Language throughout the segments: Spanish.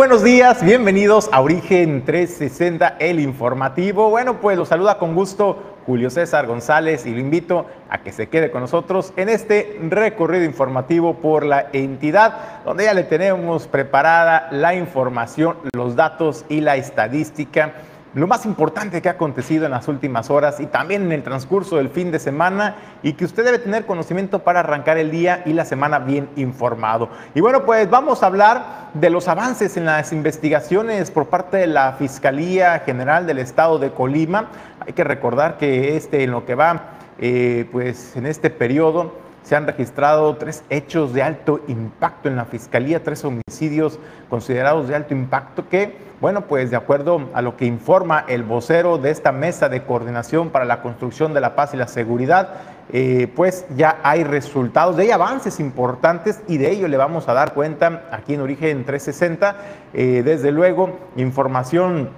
Buenos días, bienvenidos a Origen 360, el informativo. Bueno, pues los saluda con gusto Julio César González y lo invito a que se quede con nosotros en este recorrido informativo por la entidad, donde ya le tenemos preparada la información, los datos y la estadística lo más importante que ha acontecido en las últimas horas y también en el transcurso del fin de semana y que usted debe tener conocimiento para arrancar el día y la semana bien informado. Y bueno, pues vamos a hablar de los avances en las investigaciones por parte de la Fiscalía General del Estado de Colima. Hay que recordar que este, en lo que va, eh, pues en este periodo, se han registrado tres hechos de alto impacto en la Fiscalía, tres homicidios considerados de alto impacto que, bueno, pues de acuerdo a lo que informa el vocero de esta mesa de coordinación para la construcción de la paz y la seguridad, eh, pues ya hay resultados, hay avances importantes y de ello le vamos a dar cuenta aquí en Origen 360. Eh, desde luego, información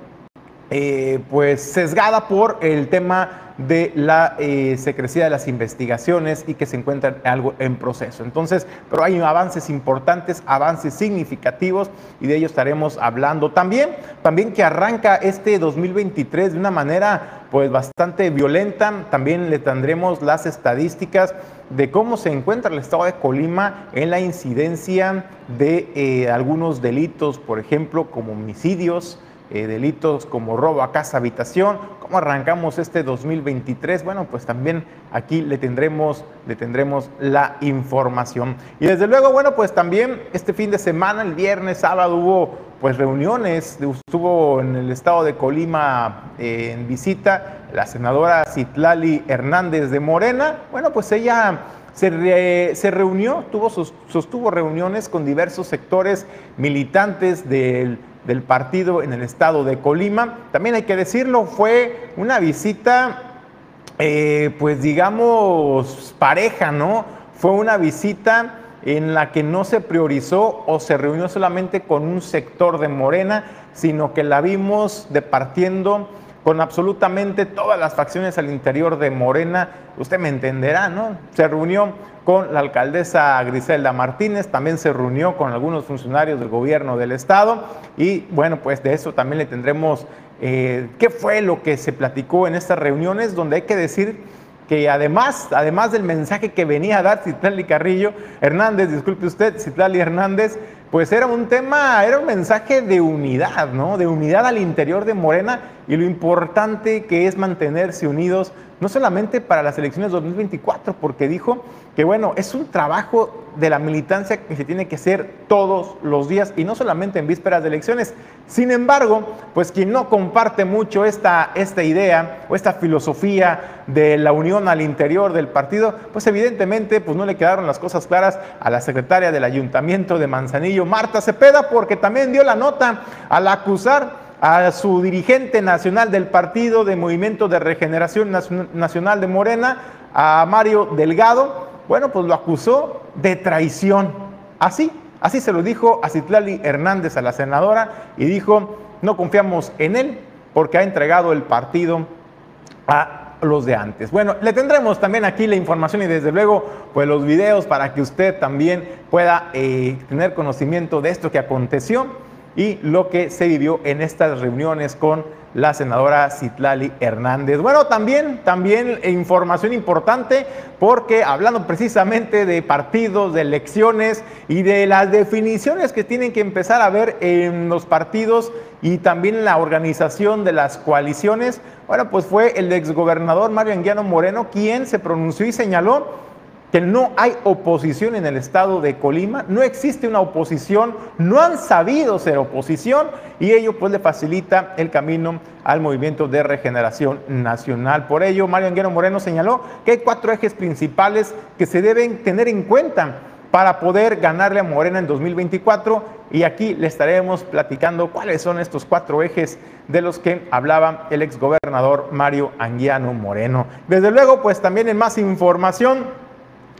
eh, pues sesgada por el tema de la eh, secrecía de las investigaciones y que se encuentran algo en proceso. Entonces, pero hay avances importantes, avances significativos y de ello estaremos hablando también. También que arranca este 2023 de una manera pues bastante violenta. También le tendremos las estadísticas de cómo se encuentra el estado de Colima en la incidencia de eh, algunos delitos, por ejemplo, como homicidios, eh, delitos como robo a casa, habitación. ¿Cómo arrancamos este 2023? Bueno, pues también aquí le tendremos, le tendremos la información. Y desde luego, bueno, pues también este fin de semana, el viernes, sábado, hubo pues reuniones, estuvo en el estado de Colima eh, en visita la senadora Citlali Hernández de Morena. Bueno, pues ella se, se reunió, tuvo, sostuvo reuniones con diversos sectores militantes del del partido en el estado de Colima. También hay que decirlo, fue una visita, eh, pues digamos, pareja, ¿no? Fue una visita en la que no se priorizó o se reunió solamente con un sector de Morena, sino que la vimos departiendo con absolutamente todas las facciones al interior de Morena. Usted me entenderá, ¿no? Se reunió con la alcaldesa Griselda Martínez, también se reunió con algunos funcionarios del gobierno del estado y bueno, pues de eso también le tendremos eh, qué fue lo que se platicó en estas reuniones, donde hay que decir que además, además del mensaje que venía a dar Citlali Carrillo, Hernández, disculpe usted, Citlali Hernández, pues era un tema, era un mensaje de unidad, ¿no? De unidad al interior de Morena y lo importante que es mantenerse unidos, no solamente para las elecciones 2024, porque dijo que, bueno, es un trabajo de la militancia que se tiene que hacer todos los días y no solamente en vísperas de elecciones. Sin embargo, pues quien no comparte mucho esta, esta idea o esta filosofía de la unión al interior del partido, pues evidentemente pues no le quedaron las cosas claras a la secretaria del ayuntamiento de Manzanillo, Marta Cepeda, porque también dio la nota al acusar a su dirigente nacional del Partido de Movimiento de Regeneración Nacional de Morena, a Mario Delgado, bueno, pues lo acusó de traición. Así, así se lo dijo a Citlali Hernández, a la senadora, y dijo, no confiamos en él porque ha entregado el partido a los de antes. Bueno, le tendremos también aquí la información y desde luego pues los videos para que usted también pueda eh, tener conocimiento de esto que aconteció y lo que se vivió en estas reuniones con la senadora Citlali Hernández. Bueno, también, también información importante porque hablando precisamente de partidos, de elecciones y de las definiciones que tienen que empezar a ver en los partidos y también en la organización de las coaliciones, bueno, pues fue el exgobernador Mario Anguiano Moreno quien se pronunció y señaló que no hay oposición en el estado de Colima, no existe una oposición, no han sabido ser oposición y ello pues le facilita el camino al movimiento de regeneración nacional. Por ello, Mario Anguero Moreno señaló que hay cuatro ejes principales que se deben tener en cuenta para poder ganarle a Morena en 2024 y aquí le estaremos platicando cuáles son estos cuatro ejes de los que hablaba el exgobernador Mario Anguiano Moreno. Desde luego, pues también en más información,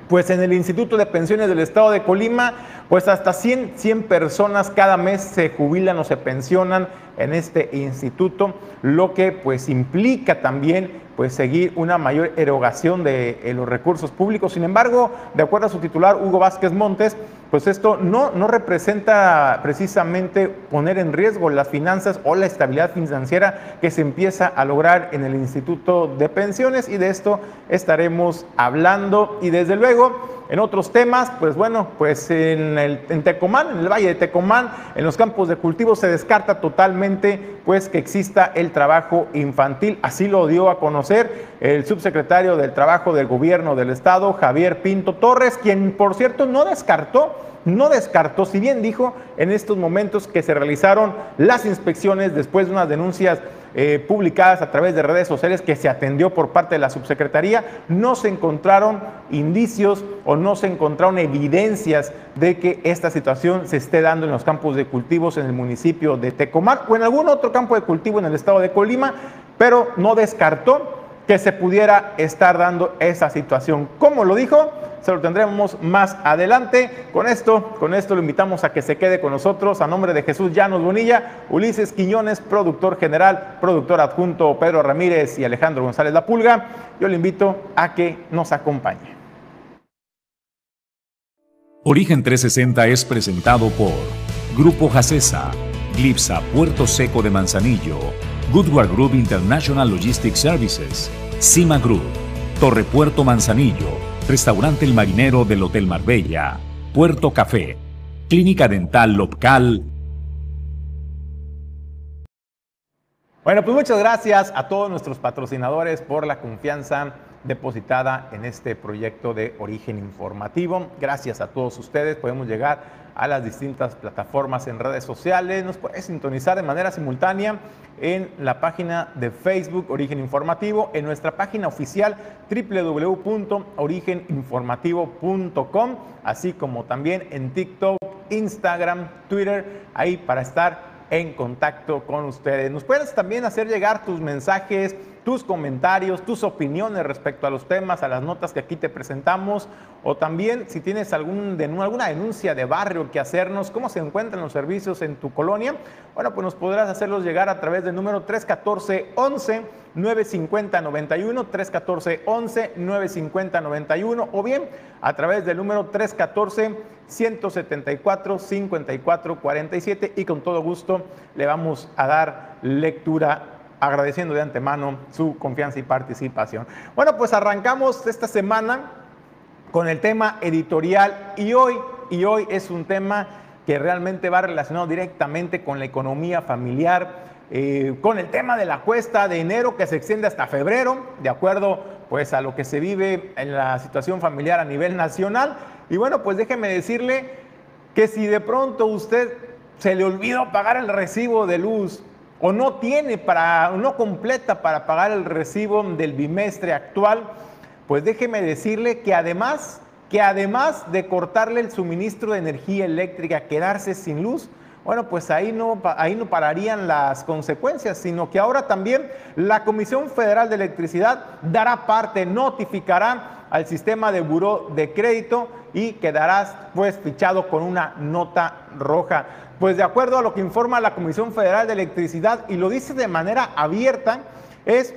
pues en el Instituto de Pensiones del Estado de Colima, pues hasta 100, 100 personas cada mes se jubilan o se pensionan en este instituto, lo que pues implica también pues seguir una mayor erogación de, de los recursos públicos. Sin embargo, de acuerdo a su titular Hugo Vázquez Montes, pues esto no, no representa precisamente poner en riesgo las finanzas o la estabilidad financiera que se empieza a lograr en el Instituto de Pensiones y de esto estaremos hablando y desde luego en otros temas, pues bueno, pues en, el, Tecomán, en el Valle de Tecomán, en los campos de cultivo se descarta totalmente pues que exista el trabajo infantil. Así lo dio a conocer el subsecretario del Trabajo del Gobierno del Estado, Javier Pinto Torres, quien por cierto no descartó no descartó, si bien dijo en estos momentos que se realizaron las inspecciones después de unas denuncias eh, publicadas a través de redes sociales que se atendió por parte de la subsecretaría, no se encontraron indicios o no se encontraron evidencias de que esta situación se esté dando en los campos de cultivos en el municipio de Tecomar o en algún otro campo de cultivo en el estado de Colima, pero no descartó que se pudiera estar dando esa situación. ¿Cómo lo dijo? se lo tendremos más adelante. Con esto, con esto lo invitamos a que se quede con nosotros. A nombre de Jesús Llanos Bonilla, Ulises Quiñones, productor general, productor adjunto Pedro Ramírez y Alejandro González La Pulga, yo le invito a que nos acompañe. Origen 360 es presentado por Grupo Jacesa, Glipsa Puerto Seco de Manzanillo, Goodward Group International Logistics Services, Cima Group, Torre Puerto Manzanillo, Restaurante El Marinero del Hotel Marbella, Puerto Café, Clínica Dental Local. Bueno, pues muchas gracias a todos nuestros patrocinadores por la confianza depositada en este proyecto de origen informativo. Gracias a todos ustedes podemos llegar a las distintas plataformas en redes sociales. Nos puede sintonizar de manera simultánea en la página de Facebook Origen Informativo, en nuestra página oficial www.origeninformativo.com, así como también en TikTok, Instagram, Twitter, ahí para estar en contacto con ustedes. Nos puedes también hacer llegar tus mensajes, tus comentarios, tus opiniones respecto a los temas, a las notas que aquí te presentamos, o también si tienes algún, alguna denuncia de barrio que hacernos, cómo se encuentran los servicios en tu colonia, bueno, pues nos podrás hacerlos llegar a través del número 314 11 950 91 314 11 950 91 o bien a través del número 314 174 54 47 y con todo gusto le vamos a dar lectura agradeciendo de antemano su confianza y participación. Bueno, pues arrancamos esta semana con el tema editorial y hoy, y hoy es un tema que realmente va relacionado directamente con la economía familiar, eh, con el tema de la cuesta de enero que se extiende hasta febrero, de acuerdo pues a lo que se vive en la situación familiar a nivel nacional. Y bueno, pues déjeme decirle que si de pronto usted se le olvidó pagar el recibo de luz o no tiene para, no completa para pagar el recibo del bimestre actual, pues déjeme decirle que además, que además de cortarle el suministro de energía eléctrica, quedarse sin luz, bueno, pues ahí no, ahí no pararían las consecuencias, sino que ahora también la Comisión Federal de Electricidad dará parte, notificará al sistema de buró de crédito y quedarás pues fichado con una nota roja. Pues de acuerdo a lo que informa la Comisión Federal de Electricidad y lo dice de manera abierta, es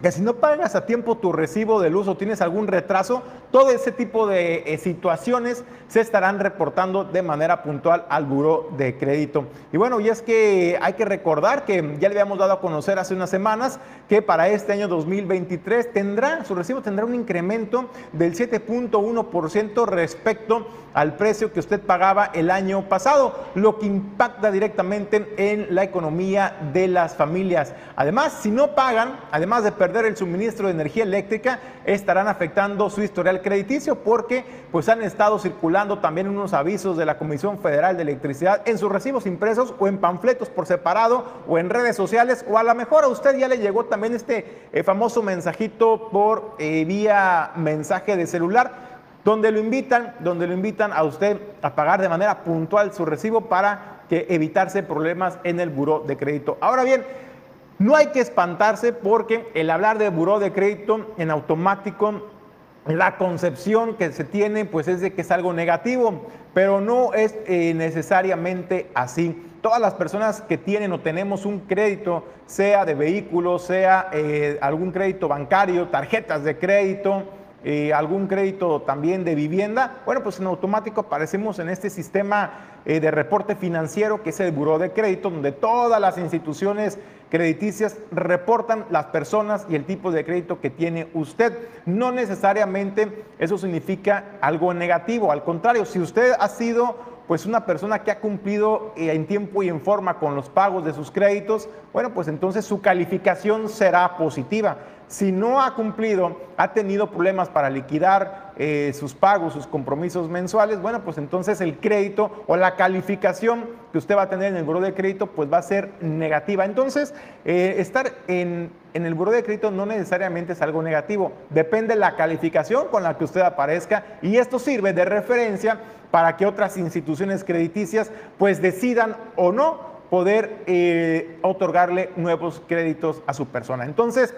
que si no pagas a tiempo tu recibo de luz o tienes algún retraso, todo ese tipo de eh, situaciones se estarán reportando de manera puntual al buro de crédito. Y bueno, y es que hay que recordar que ya le habíamos dado a conocer hace unas semanas que para este año 2023 tendrá, su recibo tendrá un incremento del 7.1% respecto al precio que usted pagaba el año pasado, lo que impacta directamente en la economía de las familias. Además, si no pagan, además de perder el suministro de energía eléctrica, estarán afectando su historial crediticio porque pues han estado circulando también unos avisos de la Comisión Federal de Electricidad en sus recibos impresos o en panfletos por separado o en redes sociales o a lo mejor a usted ya le llegó también este eh, famoso mensajito por eh, vía mensaje de celular donde lo invitan, donde lo invitan a usted a pagar de manera puntual su recibo para que evitarse problemas en el buró de crédito. Ahora bien, no hay que espantarse porque el hablar de buró de crédito en automático la concepción que se tiene pues es de que es algo negativo, pero no es eh, necesariamente así. Todas las personas que tienen o tenemos un crédito, sea de vehículo, sea eh, algún crédito bancario, tarjetas de crédito, eh, algún crédito también de vivienda, bueno, pues en automático aparecemos en este sistema de reporte financiero que es el Buró de Crédito, donde todas las instituciones crediticias reportan las personas y el tipo de crédito que tiene usted. No necesariamente eso significa algo negativo, al contrario, si usted ha sido pues una persona que ha cumplido eh, en tiempo y en forma con los pagos de sus créditos, bueno, pues entonces su calificación será positiva. Si no ha cumplido, ha tenido problemas para liquidar eh, sus pagos, sus compromisos mensuales, bueno, pues entonces el crédito o la calificación que usted va a tener en el buro de crédito, pues va a ser negativa. Entonces, eh, estar en, en el buro de crédito no necesariamente es algo negativo, depende de la calificación con la que usted aparezca y esto sirve de referencia para que otras instituciones crediticias pues decidan o no poder eh, otorgarle nuevos créditos a su persona. Entonces,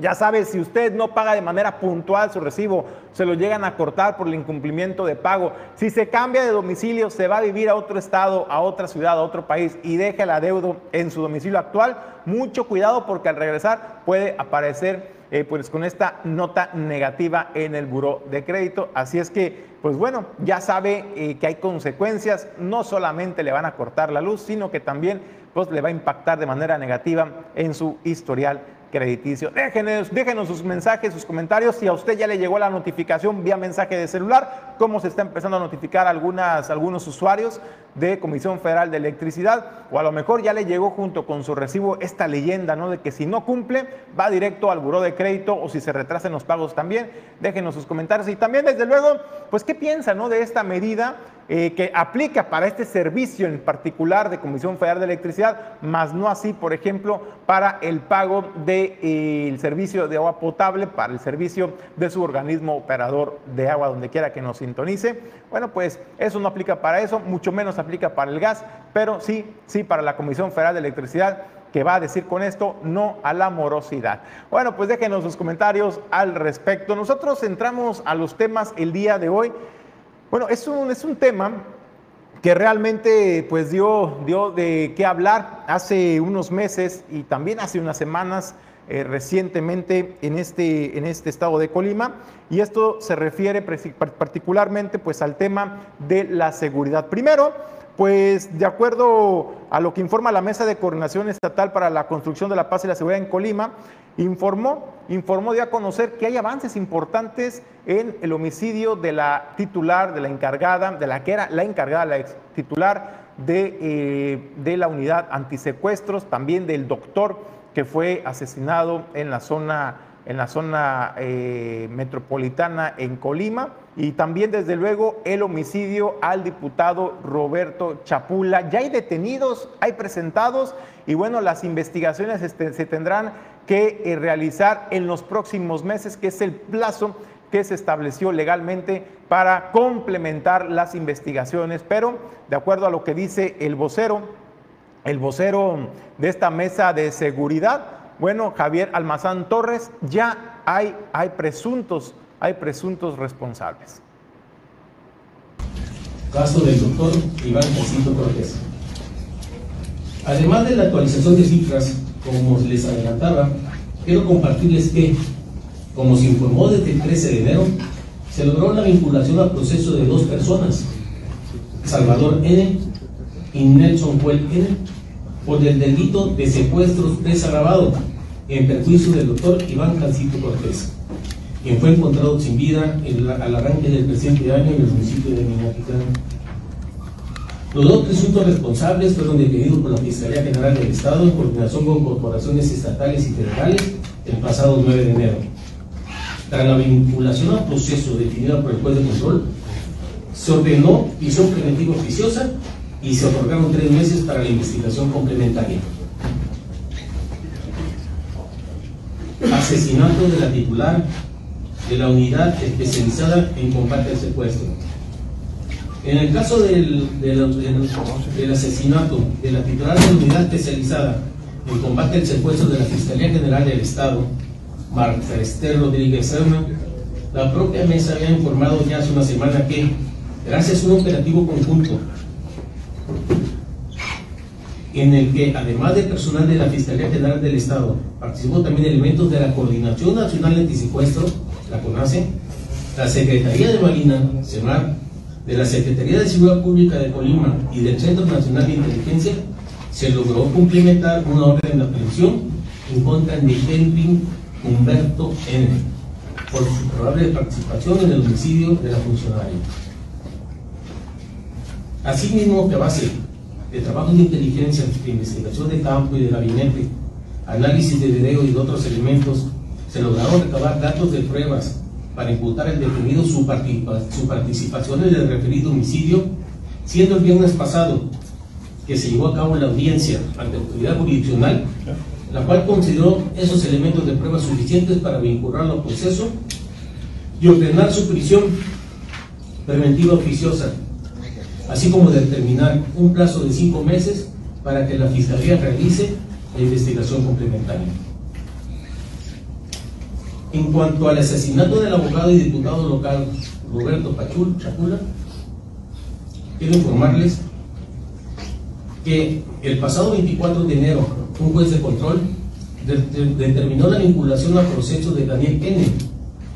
ya sabe, si usted no paga de manera puntual su recibo, se lo llegan a cortar por el incumplimiento de pago. Si se cambia de domicilio, se va a vivir a otro estado, a otra ciudad, a otro país y deja el adeudo en su domicilio actual, mucho cuidado porque al regresar puede aparecer eh, pues con esta nota negativa en el buró de crédito. Así es que, pues bueno, ya sabe eh, que hay consecuencias, no solamente le van a cortar la luz, sino que también pues le va a impactar de manera negativa en su historial crediticio. Déjenos, déjenos sus mensajes, sus comentarios. Si a usted ya le llegó la notificación vía mensaje de celular, cómo se está empezando a notificar algunas, algunos usuarios de Comisión Federal de Electricidad, o a lo mejor ya le llegó junto con su recibo esta leyenda, ¿no? De que si no cumple, va directo al buró de crédito o si se retrasan los pagos también. Déjenos sus comentarios y también, desde luego, pues, ¿qué piensa, ¿no? De esta medida eh, que aplica para este servicio en particular de Comisión Federal de Electricidad, más no así, por ejemplo, para el pago del de, eh, servicio de agua potable, para el servicio de su organismo operador de agua, donde quiera que nos sintonice. Bueno, pues eso no aplica para eso, mucho menos aplica para el gas, pero sí, sí para la Comisión Federal de Electricidad que va a decir con esto no a la morosidad. Bueno, pues déjenos sus comentarios al respecto. Nosotros entramos a los temas el día de hoy. Bueno, es un, es un tema que realmente pues dio, dio de qué hablar hace unos meses y también hace unas semanas eh, recientemente en este, en este estado de Colima y esto se refiere particularmente pues al tema de la seguridad. Primero, pues de acuerdo a lo que informa la Mesa de Coordinación Estatal para la Construcción de la Paz y la Seguridad en Colima, informó, informó de a conocer que hay avances importantes en el homicidio de la titular, de la encargada, de la que era la encargada, la ex titular de, eh, de la unidad antisecuestros, también del doctor que fue asesinado en la zona en la zona eh, metropolitana en Colima y también desde luego el homicidio al diputado Roberto Chapula. Ya hay detenidos, hay presentados y bueno, las investigaciones este, se tendrán que eh, realizar en los próximos meses, que es el plazo que se estableció legalmente para complementar las investigaciones, pero de acuerdo a lo que dice el vocero, el vocero de esta mesa de seguridad, bueno, Javier Almazán Torres, ya hay, hay presuntos, hay presuntos responsables. Caso del doctor Iván Jacinto Cortés. Además de la actualización de cifras, como les adelantaba, quiero compartirles que, como se informó desde el 13 de enero, se logró la vinculación al proceso de dos personas, Salvador N. y Nelson Huel N por el delito de secuestros desagravado en perjuicio del doctor Iván Cancito Cortés, quien fue encontrado sin vida al arranque del presente año en el municipio de Minatitlán. Los dos presuntos responsables fueron detenidos por la Fiscalía General del Estado en coordinación con corporaciones estatales y federales el pasado 9 de enero. Tras la vinculación al proceso definido por el juez de control, se ordenó prisión preventiva oficiosa y se otorgaron tres meses para la investigación complementaria. Asesinato de la titular de la unidad especializada en combate al secuestro. En el caso del, del, asesinato de la titular de la unidad especializada en combate al secuestro de la Fiscalía General del Estado, Marta Esther Rodríguez Serna, la propia mesa había informado ya hace una semana que, gracias a un operativo conjunto en el que, además de personal de la Fiscalía General del Estado, participó también elementos de la Coordinación Nacional Antisecuestro, la CONACE, la Secretaría de Marina, CEMAR, de la Secretaría de Seguridad Pública de Colima y del Centro Nacional de Inteligencia, se logró cumplimentar una orden de aprehensión en contra de Kelvin Humberto N. por su probable participación en el homicidio de la funcionaria. Asimismo, que a base de trabajos de inteligencia, de investigación de campo y de gabinete, análisis de video y de otros elementos, se lograron recabar datos de pruebas para imputar al detenido su, participación en el referido homicidio, siendo el viernes pasado que se llevó a cabo la audiencia ante la autoridad jurisdiccional, la cual consideró esos elementos de prueba suficientes para vincularlo al proceso y ordenar su prisión preventiva oficiosa, así como determinar un plazo de cinco meses para que la Fiscalía realice la investigación complementaria. En cuanto al asesinato del abogado y diputado local Roberto Pachul Chapula, quiero informarles que el pasado 24 de enero un juez de control determinó la vinculación al proceso de Daniel N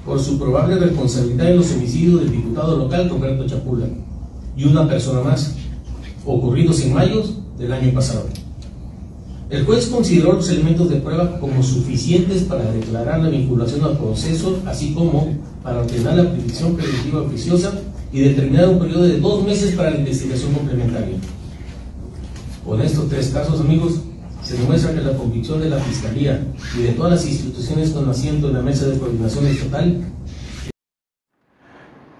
por su probable responsabilidad en los homicidios del diputado local Roberto Chapula y una persona más, ocurridos en mayo del año pasado. El juez consideró los elementos de prueba como suficientes para declarar la vinculación al proceso, así como para ordenar la prisión preventiva oficiosa y determinar un periodo de dos meses para la investigación complementaria. Con estos tres casos, amigos, se demuestra que la convicción de la Fiscalía y de todas las instituciones con asiento en la mesa de coordinación estatal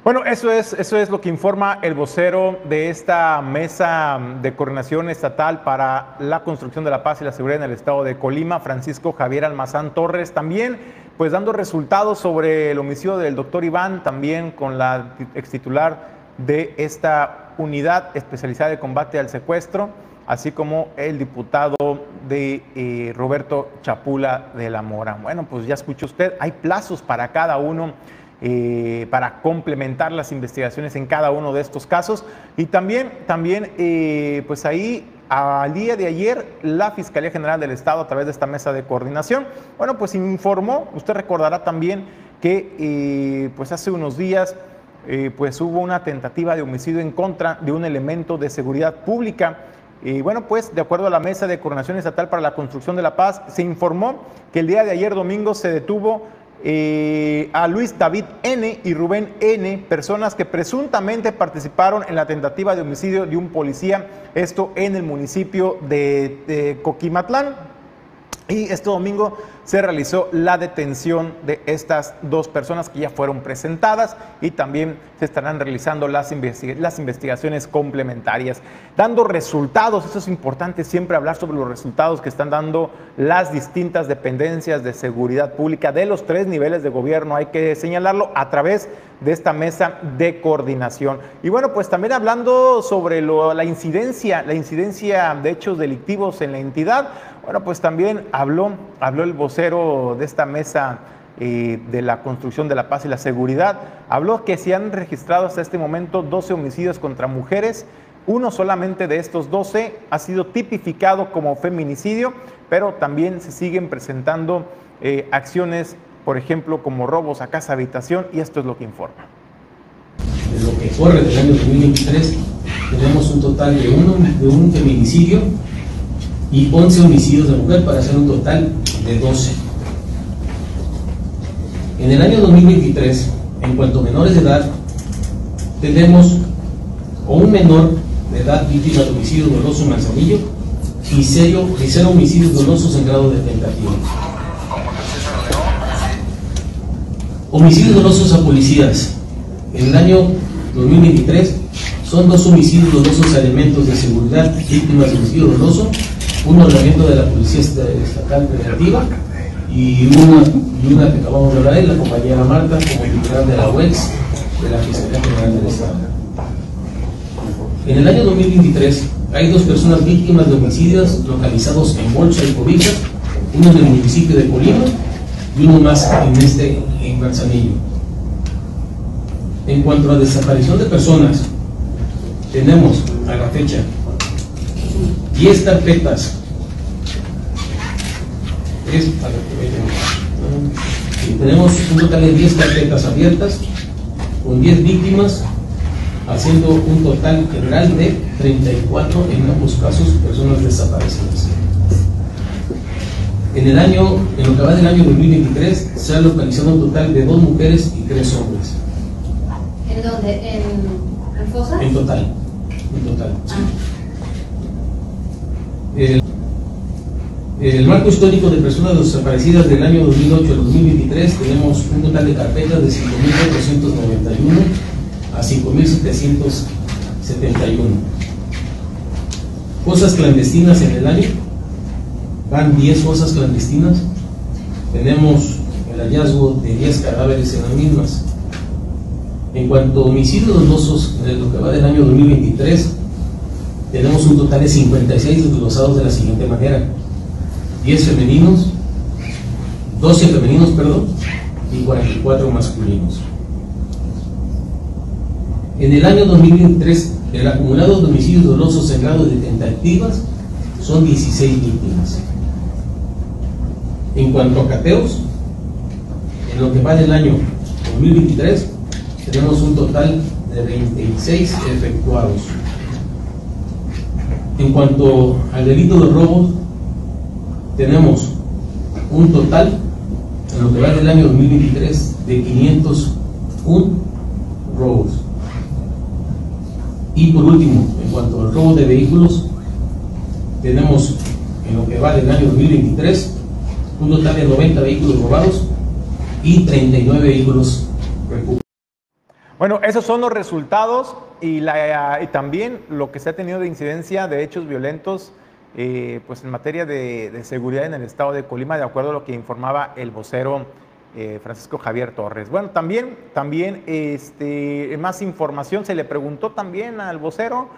bueno, eso es, eso es lo que informa el vocero de esta mesa de coordinación estatal para la construcción de la paz y la seguridad en el estado de Colima, Francisco Javier Almazán Torres, también pues dando resultados sobre el homicidio del doctor Iván, también con la ex titular de esta unidad especializada de combate al secuestro, así como el diputado de eh, Roberto Chapula de la Mora. Bueno, pues ya escuchó usted, hay plazos para cada uno eh, para complementar las investigaciones en cada uno de estos casos. Y también, también eh, pues ahí al día de ayer, la Fiscalía General del Estado, a través de esta mesa de coordinación, bueno, pues informó, usted recordará también que eh, pues hace unos días pues hubo una tentativa de homicidio en contra de un elemento de seguridad pública. Y bueno, pues de acuerdo a la Mesa de Coordinación Estatal para la Construcción de la Paz, se informó que el día de ayer domingo se detuvo eh, a Luis David N. y Rubén N., personas que presuntamente participaron en la tentativa de homicidio de un policía, esto en el municipio de Coquimatlán. Y este domingo se realizó la detención de estas dos personas que ya fueron presentadas y también se estarán realizando las, las, investigaciones complementarias, dando resultados. Eso es importante siempre hablar sobre los resultados que están dando las distintas dependencias de seguridad pública de los tres niveles de gobierno. Hay que señalarlo a través de esta mesa de coordinación. Y bueno, pues también hablando sobre la incidencia, la incidencia de hechos delictivos en la entidad. Bueno, pues también habló, habló el vocero de esta mesa eh, de la construcción de la paz y la seguridad, habló que se han registrado hasta este momento 12 homicidios contra mujeres. Uno solamente de estos 12 ha sido tipificado como feminicidio, pero también se siguen presentando eh, acciones, por ejemplo, como robos a casa habitación, y esto es lo que informa. En lo que corre del año 2023, tenemos un total de, uno, de un feminicidio y 11 homicidios de mujer para hacer un total de 12. En el año 2023, en cuanto a menores de edad, tenemos o un menor de edad víctima de homicidio doloso en Manzanillo y cero, y cero homicidios dolosos en grado de tentativa. Homicidios dolosos a policías. En el año 2023 son dos homicidios dolosos a elementos de seguridad víctimas de homicidio doloso un ordenamiento de la Policía Estatal Preventiva y una, y una que acabamos de hablar de la compañera Marta como titular de la UEX de la Fiscalía General del Estado. En el año 2023 hay dos personas víctimas de homicidios localizados en Bolsa y Cobijas, uno en el municipio de Colima y uno más en este en Manzanillo. En cuanto a desaparición de personas, tenemos a la fecha 10 carpetas. tenemos un total de 10 carpetas abiertas con 10 víctimas, haciendo un total general de 34 en ambos casos personas desaparecidas. En el año, en lo que va del año 2023, se ha localizado un total de dos mujeres y tres hombres. ¿En dónde? ¿En, en? En total. En total. sí. El, el marco histórico de personas desaparecidas del año 2008 al 2023 tenemos un total de carpetas de 5.491 a 5.771. Cosas clandestinas en el año, van 10 cosas clandestinas. Tenemos el hallazgo de 10 cadáveres en las mismas. En cuanto a homicidios dolosos, en lo que va del año 2023, tenemos un total de 56 desglosados de la siguiente manera. 10 femeninos, 12 femeninos, perdón, y 44 masculinos. En el año 2023, el acumulado de homicidios dolosos en grado de tentativas son 16 víctimas. En cuanto a cateos, en lo que va del año 2023, tenemos un total de 26 efectuados. En cuanto al delito de robo, tenemos un total, en lo que va del año 2023, de 501 robos. Y por último, en cuanto al robo de vehículos, tenemos en lo que va del año 2023 un total de 90 vehículos robados y 39 vehículos recuperados. Bueno, esos son los resultados y, también lo que se ha tenido de incidencia de hechos violentos eh, pues en materia de, de, seguridad en el estado de Colima, de acuerdo a lo que informaba el vocero eh, Francisco Javier Torres. Bueno, también, también este, más información se le preguntó también al vocero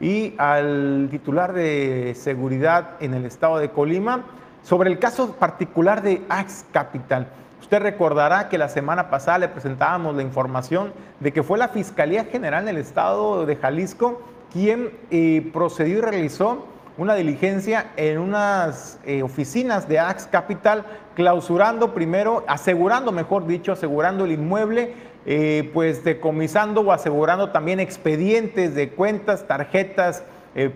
y al titular de seguridad en el estado de Colima sobre el caso particular de Ax Capital. Usted recordará que la semana pasada le presentábamos la información de que fue la Fiscalía General del Estado de Jalisco quien eh, procedió y realizó una diligencia en unas eh, oficinas de Ax Capital, clausurando primero, asegurando, mejor dicho, asegurando el inmueble, eh, pues decomisando o asegurando también expedientes de cuentas, tarjetas,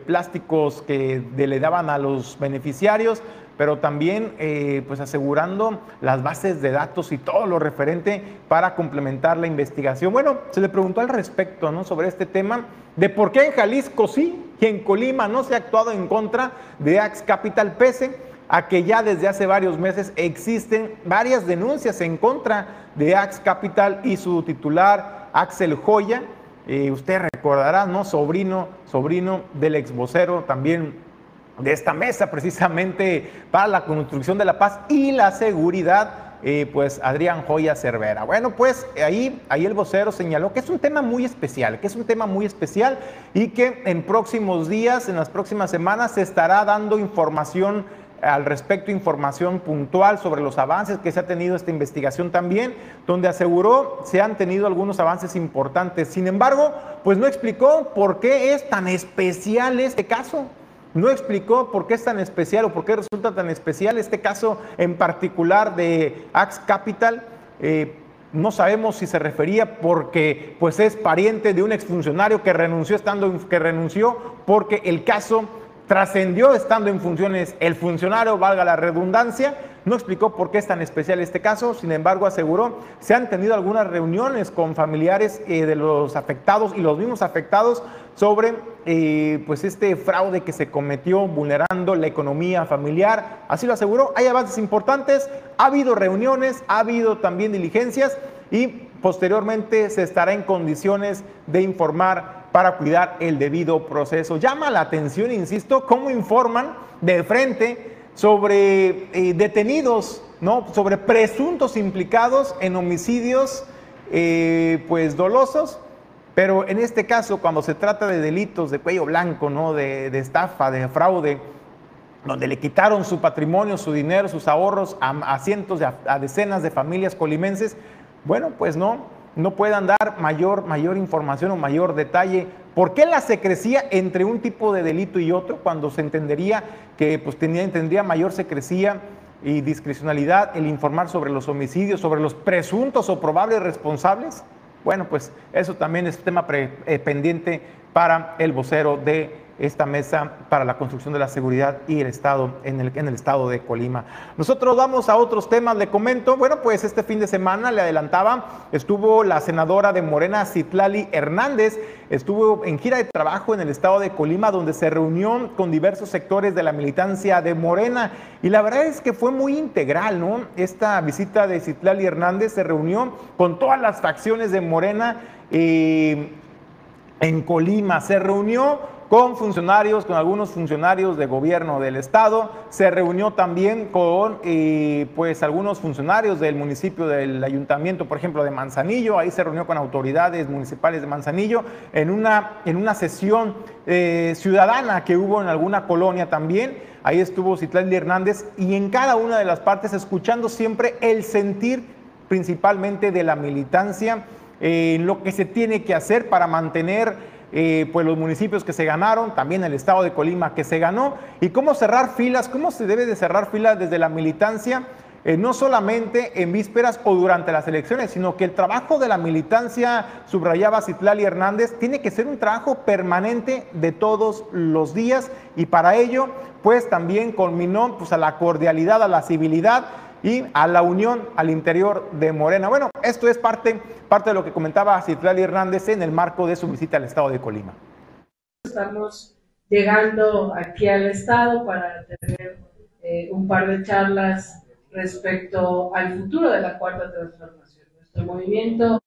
plásticos que le daban a los beneficiarios, pero también eh, pues asegurando las bases de datos y todo lo referente para complementar la investigación. Bueno, se le preguntó al respecto ¿no? sobre este tema de por qué en Jalisco sí y en Colima no se ha actuado en contra de Ax Capital pese a que ya desde hace varios meses existen varias denuncias en contra de Ax Capital y su titular Axel Joya. Eh, usted recordará, ¿no? Sobrino, sobrino del ex vocero también de esta mesa precisamente para la construcción de la paz y la seguridad, eh, pues Adrián Joya Cervera. Bueno, pues ahí, ahí el vocero señaló que es un tema muy especial, que es un tema muy especial y que en próximos días, en las próximas semanas, se estará dando información al respecto, información puntual sobre los avances que se ha tenido esta investigación también, donde aseguró se han tenido algunos avances importantes. Sin embargo, pues no explicó por qué es tan especial este caso no explicó por qué es tan especial o por qué resulta tan especial este caso en particular de Ax Capital. Eh, no sabemos si se refería porque pues es pariente de un exfuncionario que renunció estando que renunció porque el caso trascendió estando en funciones el funcionario, valga la redundancia, no explicó por qué es tan especial este caso, sin embargo aseguró se han tenido algunas reuniones con familiares eh, de los afectados y los mismos afectados sobre eh, pues este fraude que se cometió vulnerando la economía familiar, así lo aseguró, hay avances importantes, ha habido reuniones, ha habido también diligencias y posteriormente se estará en condiciones de informar para cuidar el debido proceso. Llama la atención, insisto, cómo informan de frente sobre eh, detenidos, ¿no? sobre presuntos implicados en homicidios eh, pues dolosos, pero en este caso cuando se trata de delitos de cuello blanco, ¿no? de, estafa, de fraude, donde le quitaron su patrimonio, su dinero, sus ahorros a, cientos, a decenas de familias colimenses, bueno, pues no, no puedan dar mayor, mayor información o mayor detalle. ¿Por qué la secrecía entre un tipo de delito y otro cuando se entendería que pues, tenía, tendría mayor secrecía y discrecionalidad el informar sobre los homicidios, sobre los presuntos o probables responsables? Bueno, pues eso también es tema eh, pendiente para el vocero de esta mesa para la construcción de la seguridad y el Estado en el, en el Estado de Colima. Nosotros vamos a otros temas, le comento. Bueno, pues este fin de semana, le adelantaba, estuvo la senadora de Morena, Citlali Hernández, estuvo en gira de trabajo en el Estado de Colima, donde se reunió con diversos sectores de la militancia de Morena. Y la verdad es que fue muy integral, ¿no? Esta visita de Citlali Hernández se reunió con todas las facciones de Morena. Eh, en Colima se reunió con funcionarios, con algunos funcionarios de gobierno del estado, se reunió también con eh, pues algunos funcionarios del municipio del ayuntamiento, por ejemplo, de Manzanillo, ahí se reunió con autoridades municipales de Manzanillo en una, en una sesión eh, ciudadana que hubo en alguna colonia también, ahí estuvo Citlali Hernández y en cada una de las partes escuchando siempre el sentir principalmente de la militancia, eh, lo que se tiene que hacer para mantener eh, pues los municipios que se ganaron, también el estado de Colima que se ganó, y cómo cerrar filas, cómo se debe de cerrar filas desde la militancia, eh, no solamente en vísperas o durante las elecciones, sino que el trabajo de la militancia, subrayaba Citlali Hernández, tiene que ser un trabajo permanente de todos los días. Y para ello, pues también culminó pues, a la cordialidad, a la civilidad y a la unión al interior de Morena. Bueno, esto es parte, parte de lo que comentaba Citlali Hernández en el marco de su visita al estado de Colima. Estamos llegando aquí al estado para tener eh, un par de charlas respecto al futuro de la cuarta transformación. Nuestro movimiento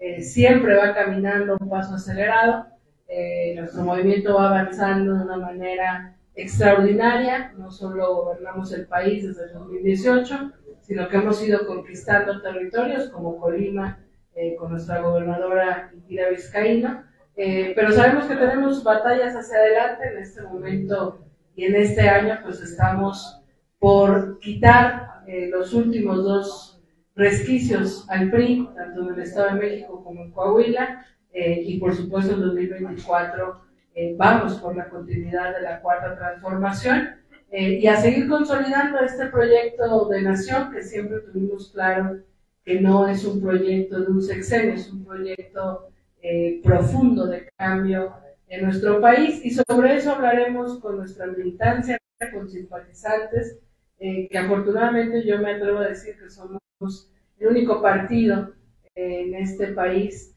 eh, siempre va caminando un paso acelerado, eh, nuestro movimiento va avanzando de una manera extraordinaria, no solo gobernamos el país desde el 2018, sino que hemos ido conquistando territorios como Colima, eh, con nuestra gobernadora Indira Vizcaíno, eh, pero sabemos que tenemos batallas hacia adelante en este momento y en este año pues estamos por quitar eh, los últimos dos resquicios al PRI, tanto en el Estado de México como en Coahuila, y por supuesto en 2024 eh, vamos por la continuidad de la cuarta transformación eh, y a seguir consolidando este proyecto de nación que siempre tuvimos claro que no es un proyecto de un sexenio, es un proyecto eh, profundo de cambio en nuestro país y sobre eso hablaremos con nuestra militancia, con simpatizantes, que afortunadamente yo me atrevo a decir que somos el único partido en este país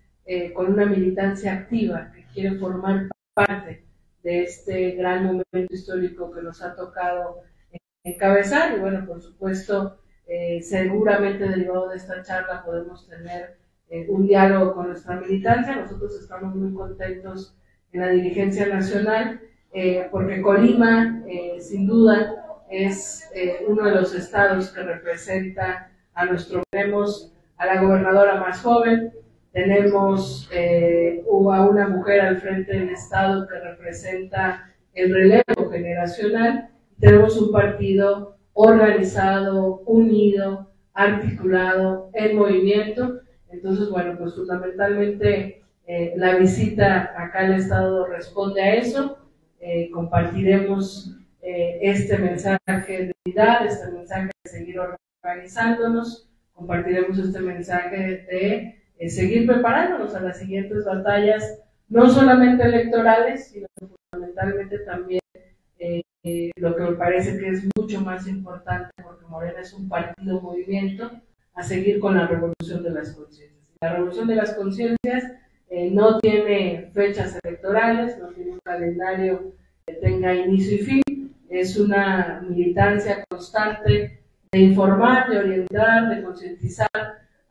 con una militancia activa que quiere formar parte de este gran momento histórico que nos ha tocado encabezar. Y bueno, por supuesto, eh, seguramente derivado de esta charla podemos tener eh, un diálogo con nuestra militancia. Nosotros estamos muy contentos en la dirigencia nacional eh, porque Colima, sin duda, es uno de los estados que representa a nuestro, tenemos a la gobernadora más joven, tenemos eh, a una mujer al frente del Estado que representa el relevo generacional. Tenemos un partido organizado, unido, articulado, en movimiento. Entonces, bueno, pues fundamentalmente eh, la visita acá al Estado responde a eso. Eh, compartiremos este mensaje de unidad, este mensaje de seguir organizándonos, compartiremos este mensaje de seguir preparándonos a las siguientes batallas, no solamente electorales, sino fundamentalmente también eh, eh, lo que me parece que es mucho más importante, porque Morena es un partido movimiento, a seguir con la revolución de las conciencias. La revolución de las conciencias eh, no tiene fechas electorales, no tiene un calendario que tenga inicio y fin, es una militancia constante de informar, de orientar, de concientizar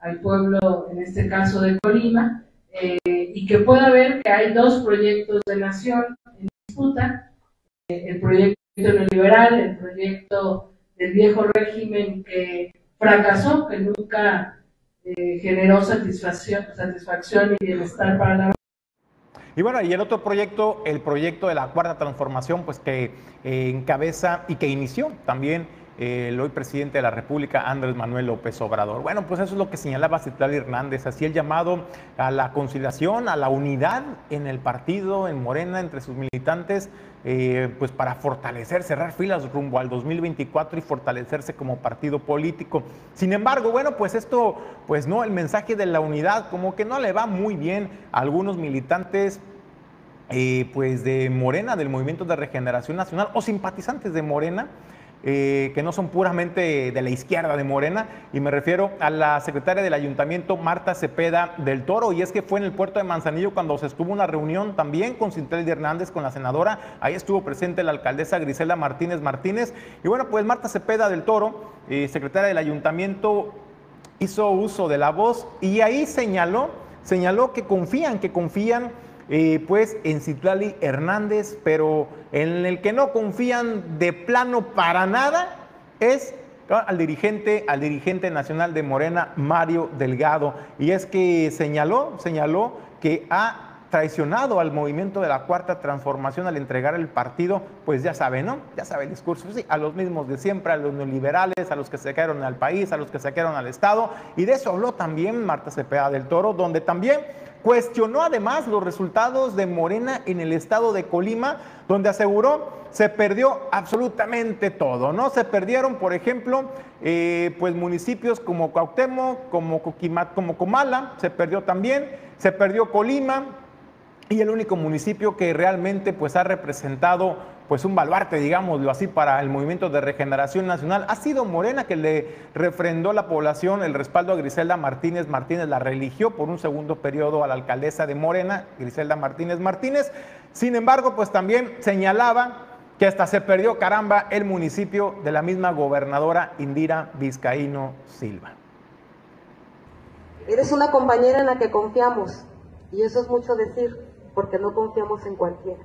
al pueblo, en este caso de Colima, eh, y que pueda ver que hay dos proyectos de nación en disputa, eh, el proyecto neoliberal, el proyecto del viejo régimen que fracasó, que nunca eh, generó satisfacción, satisfacción y bienestar para la y bueno, y el otro proyecto, el proyecto de la cuarta transformación, pues que encabeza y que inició también el hoy presidente de la República, Andrés Manuel López Obrador. Bueno, pues eso es lo que señalaba Citlali Hernández, así el llamado a la conciliación, a la unidad en el partido, en Morena, entre sus militantes, eh, pues para fortalecer, cerrar filas rumbo al 2024 y fortalecerse como partido político. Sin embargo, bueno, pues esto, pues no, el mensaje de la unidad como que no le va muy bien a algunos militantes eh, pues de Morena, del Movimiento de Regeneración Nacional o simpatizantes de Morena, eh, que no son puramente de la izquierda de Morena, y me refiero a la secretaria del ayuntamiento, Marta Cepeda del Toro, y es que fue en el puerto de Manzanillo cuando se estuvo una reunión también con Cintel Hernández, con la senadora, ahí estuvo presente la alcaldesa Grisela Martínez Martínez, y bueno, pues Marta Cepeda del Toro, eh, secretaria del ayuntamiento, hizo uso de la voz y ahí señaló, señaló que confían, que confían eh, pues en Citlali Hernández, pero en el que no confían de plano para nada es al dirigente, al dirigente nacional de Morena, Mario Delgado. Y es que señaló, señaló que ha traicionado al movimiento de la cuarta transformación al entregar el partido, pues ya sabe, ¿no? Ya sabe el discurso, sí, a los mismos de siempre, a los neoliberales, a los que se quedaron al país, a los que se quedaron al Estado. Y de eso habló también Marta Cepeda del Toro, donde también cuestionó además los resultados de Morena en el estado de Colima, donde aseguró se perdió absolutamente todo, ¿no? Se perdieron, por ejemplo, eh, pues municipios como Cuauhtémoc, como como Comala, se perdió también, se perdió Colima, y el único municipio que realmente pues ha representado pues un baluarte, digámoslo así, para el movimiento de regeneración nacional ha sido Morena que le refrendó la población el respaldo a Griselda Martínez Martínez, la religió por un segundo periodo a la alcaldesa de Morena, Griselda Martínez Martínez. Sin embargo, pues también señalaba que hasta se perdió caramba el municipio de la misma gobernadora Indira Vizcaíno Silva. Eres una compañera en la que confiamos y eso es mucho decir porque no confiamos en cualquiera.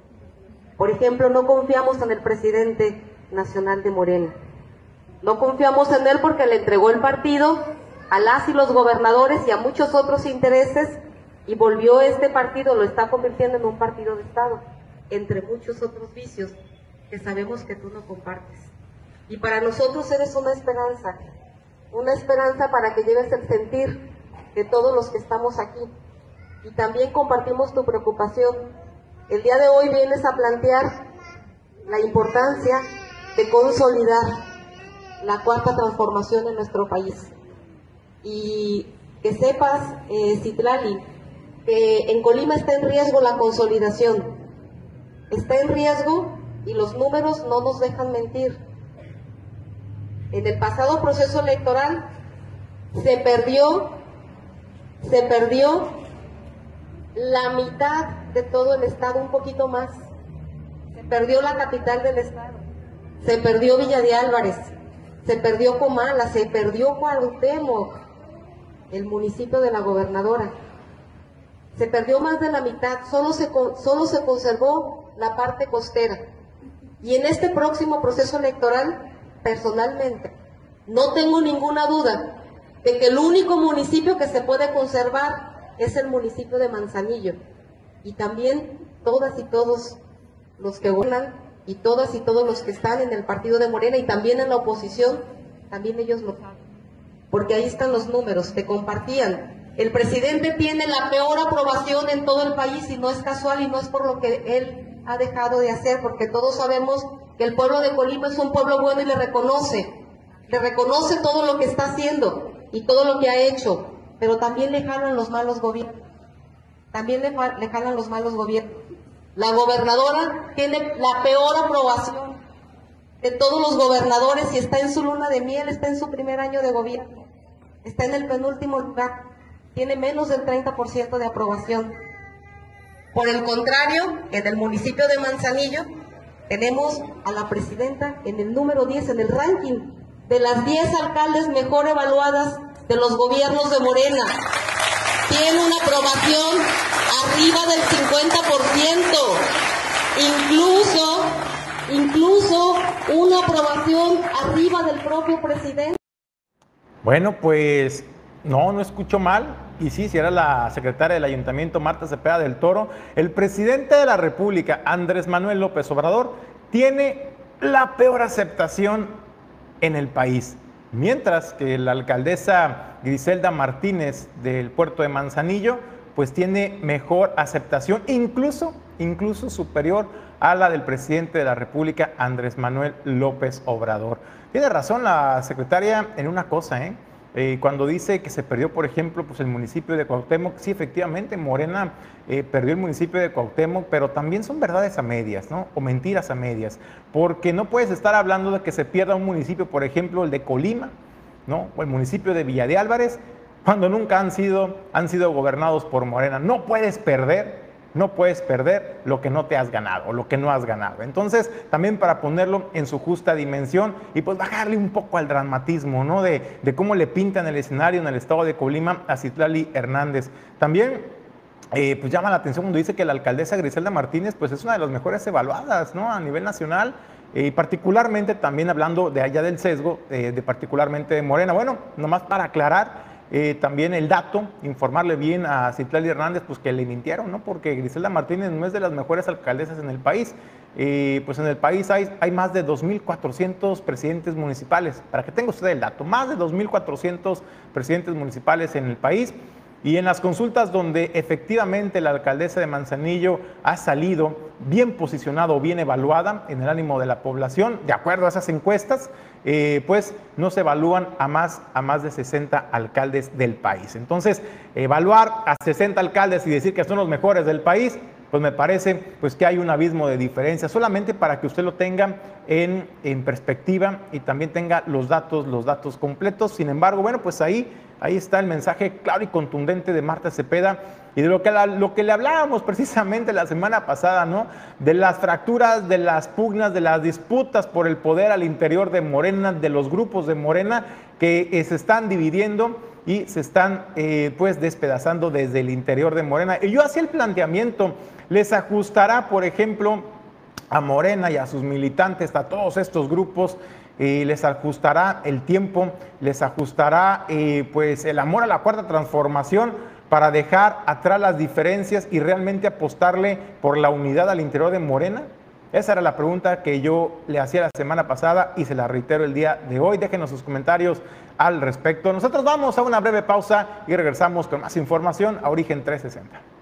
Por ejemplo, no confiamos en el presidente nacional de Morena. No confiamos en él porque le entregó el partido a las y los gobernadores y a muchos otros intereses y volvió este partido, lo está convirtiendo en un partido de Estado, entre muchos otros vicios que sabemos que tú no compartes. Y para nosotros eres una esperanza, una esperanza para que lleves el sentir de todos los que estamos aquí y también compartimos tu preocupación. El día de hoy vienes a plantear la importancia de consolidar la cuarta transformación en nuestro país. Y que sepas, eh, Citlali, que en Colima está en riesgo la consolidación. Está en riesgo y los números no nos dejan mentir. En el pasado proceso electoral se perdió, se perdió la mitad de todo el estado, un poquito más. Se perdió la capital del estado, se perdió Villa de Álvarez, se perdió Comala, se perdió Cuauhtémoc, el municipio de la gobernadora. Se perdió más de la mitad, solo se, solo se conservó la parte costera. Y en este próximo proceso electoral, personalmente, no tengo ninguna duda de que el único municipio que se puede conservar es el municipio de Manzanillo. Y también todas y todos los que gobiernan y todas y todos los que están en el partido de Morena y también en la oposición, también ellos lo saben. Porque ahí están los números, te compartían. El presidente tiene la peor aprobación en todo el país y no es casual y no es por lo que él ha dejado de hacer, porque todos sabemos que el pueblo de Colima es un pueblo bueno y le reconoce, le reconoce todo lo que está haciendo y todo lo que ha hecho pero también le jalan los malos gobiernos. También le, jalan los malos gobiernos. La gobernadora tiene la peor aprobación de todos los gobernadores y está en su luna de miel, está en su primer año de gobierno, está en el penúltimo lugar, tiene menos del 30% de aprobación. Por el contrario, en el municipio de Manzanillo tenemos a la presidenta en el número 10 en el ranking de las 10 alcaldes mejor evaluadas de los gobiernos de Morena. Tiene una aprobación arriba del 50%, incluso, incluso una aprobación arriba del propio presidente. Bueno, pues no, no escucho mal. Y sí, si era la secretaria del ayuntamiento Marta Cepeda del Toro, el presidente de la República, Andrés Manuel López Obrador, tiene la peor aceptación en el país. Mientras que la alcaldesa Griselda Martínez del puerto de Manzanillo, pues tiene mejor aceptación, incluso, incluso superior a la del presidente de la República, Andrés Manuel López Obrador. Tiene razón la secretaria en una cosa, ¿eh? Eh, cuando dice que se perdió, por ejemplo, pues el municipio de Cuauhtémoc, sí, efectivamente, Morena eh, perdió el municipio de Cuauhtémoc, pero también son verdades a medias, ¿no? O mentiras a medias, porque no puedes estar hablando de que se pierda un municipio, por ejemplo, el de Colima, ¿no? O el municipio de Villa de Álvarez, cuando nunca han sido, han sido gobernados por Morena. No puedes perder no puedes perder lo que no te has ganado o lo que no has ganado. Entonces, también para ponerlo en su justa dimensión y pues bajarle un poco al dramatismo, ¿no? De, cómo le pintan el escenario en el estado de Colima a Citlali Hernández. También eh, pues llama la atención cuando dice que la alcaldesa Griselda Martínez pues es una de las mejores evaluadas ¿no? a nivel nacional y particularmente también hablando de allá del sesgo, eh, de particularmente de Morena. Bueno, nomás para aclarar, eh, también el dato, informarle bien a Citlali Hernández, pues que le mintieron, ¿no? Porque Griselda Martínez no es de las mejores alcaldesas en el país. Eh, pues en el país hay, hay más de 2.400 presidentes municipales. Para que tenga usted el dato, más de 2.400 presidentes municipales en el país. Y en las consultas donde efectivamente la alcaldesa de Manzanillo ha salido bien posicionada o bien evaluada en el ánimo de la población, de acuerdo a esas encuestas, eh, pues no se evalúan a más, a más de 60 alcaldes del país. Entonces, evaluar a 60 alcaldes y decir que son los mejores del país, pues me parece pues que hay un abismo de diferencia, solamente para que usted lo tenga en, en perspectiva y también tenga los datos, los datos completos. Sin embargo, bueno, pues ahí Ahí está el mensaje claro y contundente de Marta Cepeda y de lo que, lo que le hablábamos precisamente la semana pasada, ¿no? De las fracturas, de las pugnas, de las disputas por el poder al interior de Morena, de los grupos de Morena que eh, se están dividiendo y se están eh, pues despedazando desde el interior de Morena. Y yo hacía el planteamiento, les ajustará, por ejemplo, a Morena y a sus militantes, a todos estos grupos, eh, les ajustará el tiempo, les ajustará eh, pues el amor a la cuarta transformación para dejar atrás las diferencias y realmente apostarle por la unidad al interior de Morena? Esa era la pregunta que yo le hacía la semana pasada y se la reitero el día de hoy. Déjenos sus comentarios al respecto. Nosotros vamos a una breve pausa y regresamos con más información a Origen 360.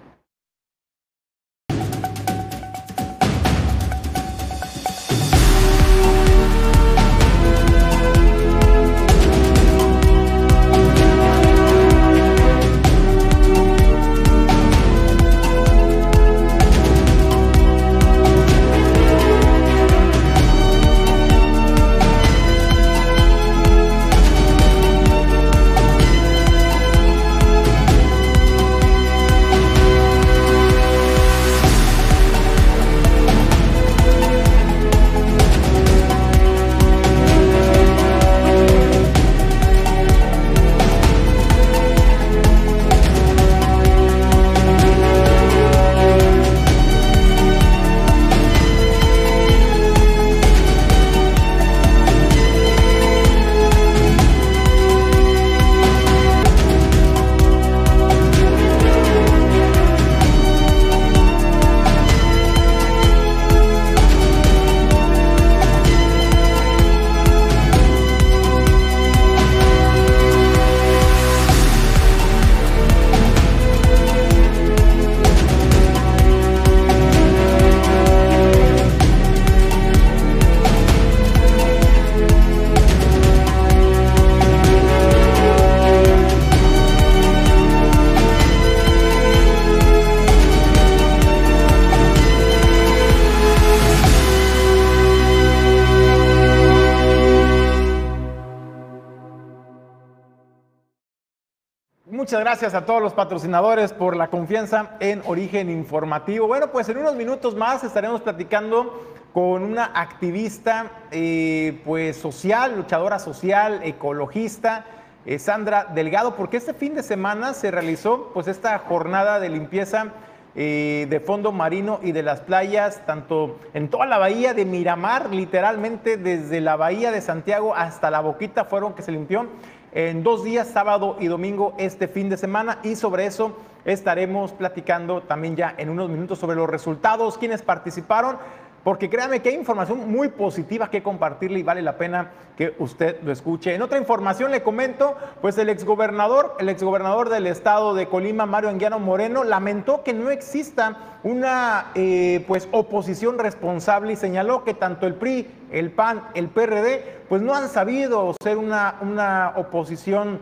Muchas gracias a todos los patrocinadores por la confianza en Origen Informativo. Bueno, pues en unos minutos más estaremos platicando con una activista eh, pues social, luchadora social, ecologista, eh, Sandra Delgado, porque este fin de semana se realizó pues esta jornada de limpieza eh, de fondo marino y de las playas, tanto en toda la bahía de Miramar, literalmente desde la bahía de Santiago hasta la boquita fueron que se limpió en dos días, sábado y domingo, este fin de semana. Y sobre eso estaremos platicando también ya en unos minutos sobre los resultados, quienes participaron. Porque créame que hay información muy positiva que compartirle y vale la pena que usted lo escuche. En otra información le comento, pues el exgobernador, el exgobernador del estado de Colima, Mario Anguiano Moreno, lamentó que no exista una eh, pues oposición responsable y señaló que tanto el PRI, el PAN, el PRD, pues no han sabido ser una, una oposición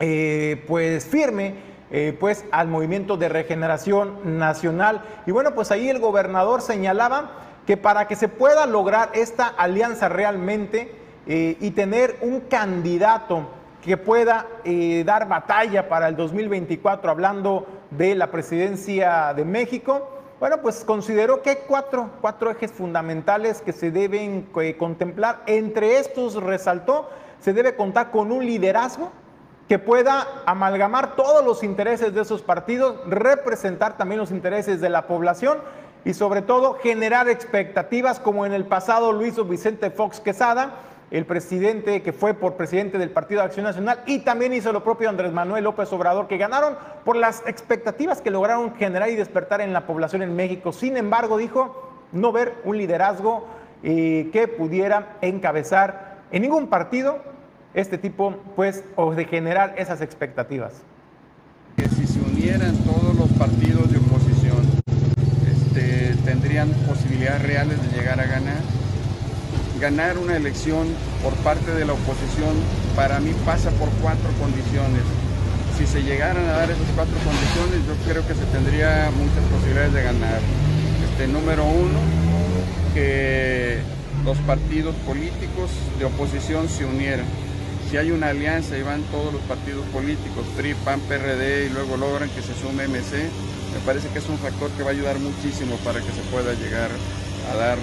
eh, pues firme eh, pues al movimiento de regeneración nacional. Y bueno, pues ahí el gobernador señalaba que para que se pueda lograr esta alianza realmente eh, y tener un candidato que pueda eh, dar batalla para el 2024, hablando de la presidencia de México, bueno, pues consideró que hay cuatro, cuatro ejes fundamentales que se deben contemplar. Entre estos resaltó, se debe contar con un liderazgo que pueda amalgamar todos los intereses de esos partidos, representar también los intereses de la población y sobre todo generar expectativas como en el pasado hizo Vicente Fox Quesada, el presidente que fue por presidente del Partido de Acción Nacional y también hizo lo propio Andrés Manuel López Obrador, que ganaron por las expectativas que lograron generar y despertar en la población en México. Sin embargo, dijo no ver un liderazgo eh, que pudiera encabezar en ningún partido este tipo, pues, o de generar esas expectativas? Que si se unieran todos los partidos de oposición, este, tendrían posibilidades reales de llegar a ganar. Ganar una elección por parte de la oposición para mí pasa por cuatro condiciones. Si se llegaran a dar esas cuatro condiciones, yo creo que se tendría muchas posibilidades de ganar. Este, número uno, que los partidos políticos de oposición se unieran si hay una alianza y van todos los partidos políticos, PRI, PAN, PRD, y luego logran que se sume MC, me parece que es un factor que va a ayudar muchísimo para que se pueda llegar a dar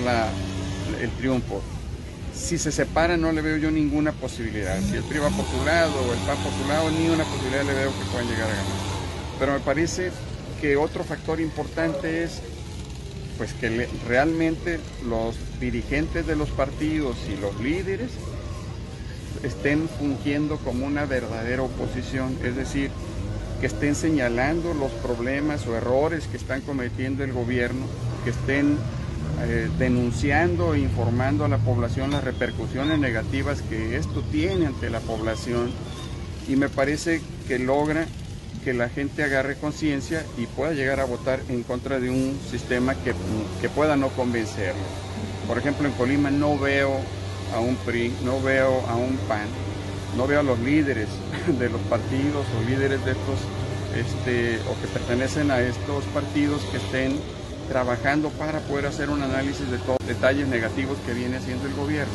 el triunfo. Si se separan no le veo yo ninguna posibilidad. Si el PRI va por su lado o el PAN por su lado, ni una posibilidad le veo que puedan llegar a ganar. Pero me parece que otro factor importante es pues que realmente los dirigentes de los partidos y los líderes estén fungiendo como una verdadera oposición, es decir, que estén señalando los problemas o errores que están cometiendo el gobierno, que estén eh, denunciando e informando a la población las repercusiones negativas que esto tiene ante la población y me parece que logra que la gente agarre conciencia y pueda llegar a votar en contra de un sistema que, que pueda no convencerlo. Por ejemplo, en Colima no veo a un PRI, no veo a un PAN, no veo a los líderes de los partidos o líderes de estos, este, o que pertenecen a estos partidos que estén trabajando para poder hacer un análisis de todos los detalles negativos que viene haciendo el gobierno.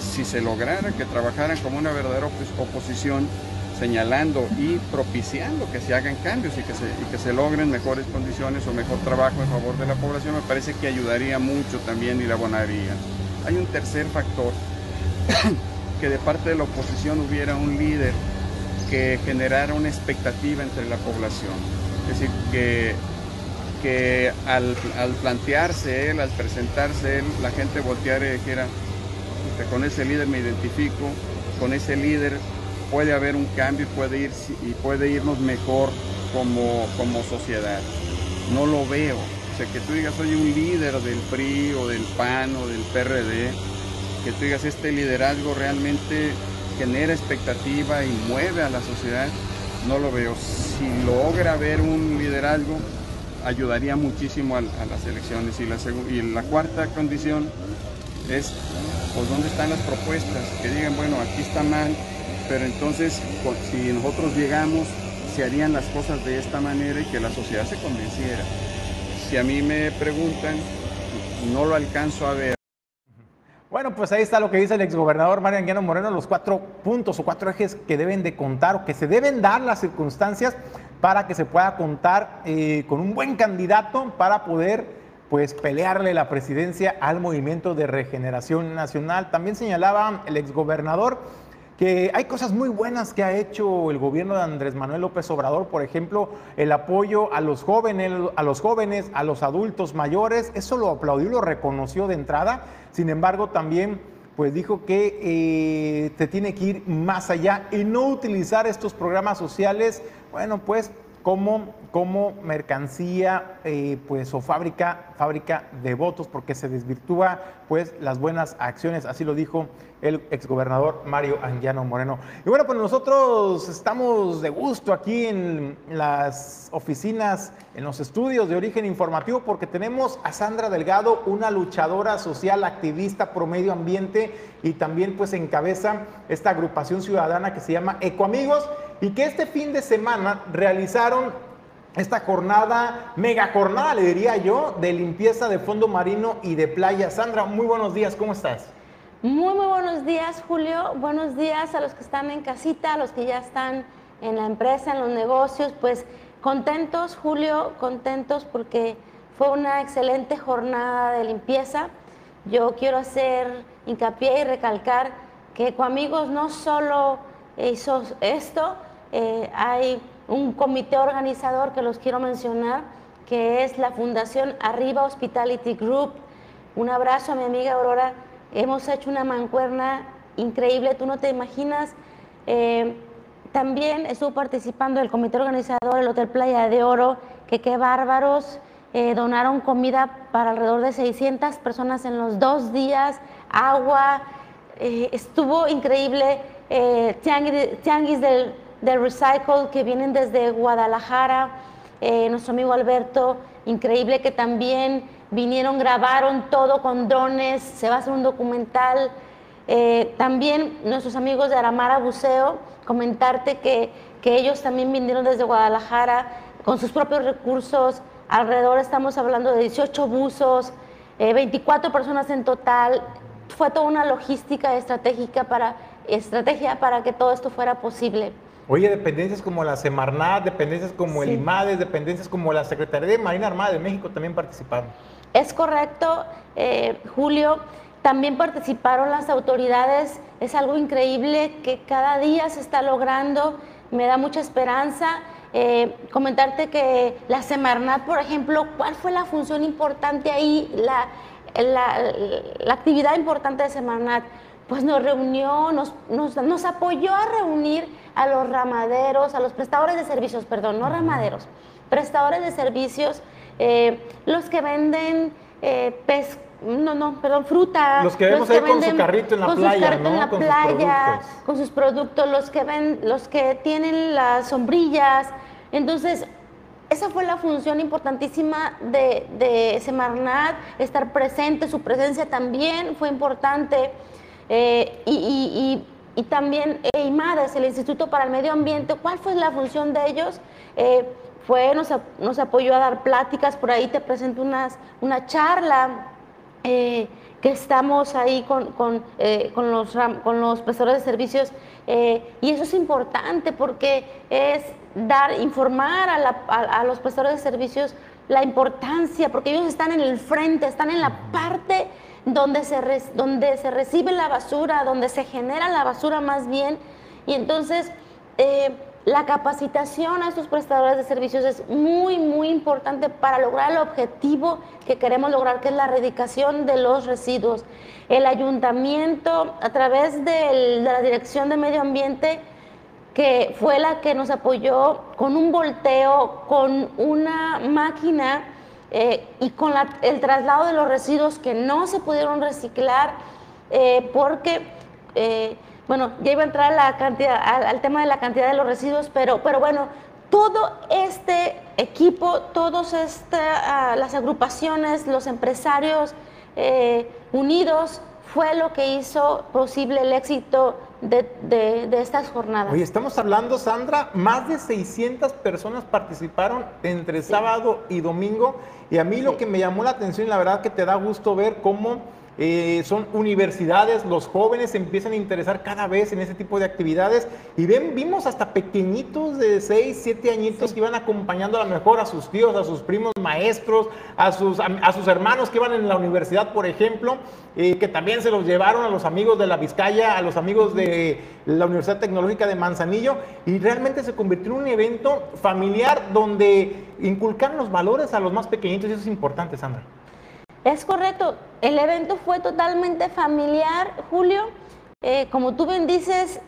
Si se lograra que trabajaran como una verdadera oposición, señalando y propiciando que se hagan cambios y que se, y que se logren mejores condiciones o mejor trabajo en favor de la población, me parece que ayudaría mucho también y la abonaría. Hay un tercer factor, que de parte de la oposición hubiera un líder que generara una expectativa entre la población. Es decir, que, que al, plantearse él, al presentarse él, la gente volteara y dijera, con ese líder me identifico, con ese líder puede haber un cambio y puede, ir, y puede irnos mejor como, como sociedad. No lo veo. O sea, que tú digas, soy un líder del PRI o del PAN o del PRD, que tú digas, este liderazgo realmente genera expectativa y mueve a la sociedad, no lo veo. Si logra haber un liderazgo, ayudaría muchísimo a, las elecciones. Y la, y la cuarta condición es, pues, ¿dónde están las propuestas? Que digan, bueno, aquí está mal, pero entonces, si nosotros llegamos, se harían las cosas de esta manera y que la sociedad se convenciera si a mí me preguntan, no lo alcanzo a ver. Bueno, pues ahí está lo que dice el exgobernador Mario Anguiano Moreno, los cuatro puntos o cuatro ejes que deben de contar o que se deben dar las circunstancias para que se pueda contar eh, con un buen candidato para poder pues pelearle la presidencia al movimiento de regeneración nacional. También señalaba el exgobernador que hay cosas muy buenas que ha hecho el gobierno de Andrés Manuel López Obrador, por ejemplo, el apoyo a los jóvenes, a los jóvenes, a los adultos mayores, eso lo aplaudió, lo reconoció de entrada. Sin embargo, también pues dijo que eh, se tiene que ir más allá y no utilizar estos programas sociales, bueno, pues como, como mercancía eh, pues, o fábrica, fábrica de votos porque se desvirtúa pues, las buenas acciones, así lo dijo el exgobernador Mario Anguiano Moreno. Y bueno, pues nosotros estamos de gusto aquí en las oficinas, en los estudios de origen informativo, porque tenemos a Sandra Delgado, una luchadora social, activista pro medio ambiente y también pues encabeza esta agrupación ciudadana que se llama Ecoamigos y que este fin de semana realizaron esta jornada, mega jornada, le diría yo, de limpieza de fondo marino y de playa. Sandra, muy buenos días, ¿cómo estás? Muy, muy buenos días, Julio. Buenos días a los que están en casita, a los que ya están en la empresa, en los negocios. Pues contentos, Julio, contentos porque fue una excelente jornada de limpieza. Yo quiero hacer hincapié y recalcar que Ecoamigos no solo hizo esto, eh, hay un comité organizador que los quiero mencionar, que es la Fundación Arriba Hospitality Group. Un abrazo a mi amiga Aurora. Hemos hecho una mancuerna increíble, tú no te imaginas. Eh, también estuvo participando el comité organizador, el Hotel Playa de Oro, que qué bárbaros. Eh, donaron comida para alrededor de 600 personas en los dos días, agua. estuvo increíble. tianguis del de Recycle que vienen desde Guadalajara, eh, nuestro amigo Alberto, increíble que también vinieron, grabaron todo con drones, se va a hacer un documental. Eh, también nuestros amigos de Aramara Buceo, comentarte que, que ellos también vinieron desde Guadalajara con sus propios recursos, alrededor estamos hablando de 18 buzos, 24 eh, personas en total, fue toda una logística estratégica para, estrategia para que todo esto fuera posible. Oye, dependencias como la Semarnat, dependencias como el IMADES, dependencias como la Secretaría de Marina Armada de México también participaron. Es correcto, eh, Julio. También participaron las autoridades. Es algo increíble que cada día se está logrando. Me da mucha esperanza. Eh, comentarte que la Semarnat, por ejemplo, ¿cuál fue la función importante ahí? La, la, la actividad importante de Semarnat, pues nos reunió, nos, nos, nos apoyó a reunir a los ramaderos, a los prestadores de servicios, perdón, no ramaderos, prestadores de servicios, eh, los que venden eh, pez, no, no, perdón, fruta. Los que vemos ahí con su carrito en la playa, ¿no? en la con playa, sus con sus productos, los que ven, los que tienen las sombrillas. Entonces, esa fue la función importantísima de, de Semarnat, estar presente, su presencia también fue importante. Eh, y, y también EIMADES, el Instituto para el Medio Ambiente, ¿cuál fue la función de ellos? Eh, fue, nos, nos, apoyó a dar pláticas, por ahí te presento unas, una charla eh, que estamos ahí con, con, eh, con, los, con los prestadores de servicios y eso es importante porque es dar, informar a, la, a, los prestadores de servicios la importancia, porque ellos están en el frente, están en la parte donde se, donde se recibe la basura, donde se genera la basura más bien. Y entonces eh, la capacitación a estos prestadores de servicios es muy, muy importante para lograr el objetivo que queremos lograr, que es la erradicación de los residuos. El ayuntamiento, a través de la Dirección de Medio Ambiente, que fue la que nos apoyó con un volteo, con una máquina eh, y con el traslado de los residuos que no se pudieron reciclar eh, porque, eh, bueno, ya iba a entrar la cantidad, al, tema de la cantidad de los residuos, pero, pero bueno, todo este equipo, todas ah, las agrupaciones, los empresarios unidos, fue lo que hizo posible el éxito de, estas jornadas. Oye, estamos hablando, Sandra, más de 600 personas participaron entre sábado y domingo y a mí lo que me llamó la atención, la verdad que te da gusto ver cómo eh, son universidades, los jóvenes se empiezan a interesar cada vez en ese tipo de actividades y vimos hasta pequeñitos de 6, 7 añitos que iban acompañando a lo mejor a sus tíos, a sus primos maestros, a sus, a, sus hermanos que iban en la universidad, por ejemplo, eh, que también se los llevaron a los amigos de la Vizcaya, a los amigos de la Universidad Tecnológica de Manzanillo y realmente se convirtió en un evento familiar donde inculcaron los valores a los más pequeñitos y eso es importante, Sandra. Es correcto, el evento fue totalmente familiar, Julio. Eh, como tú bien dices,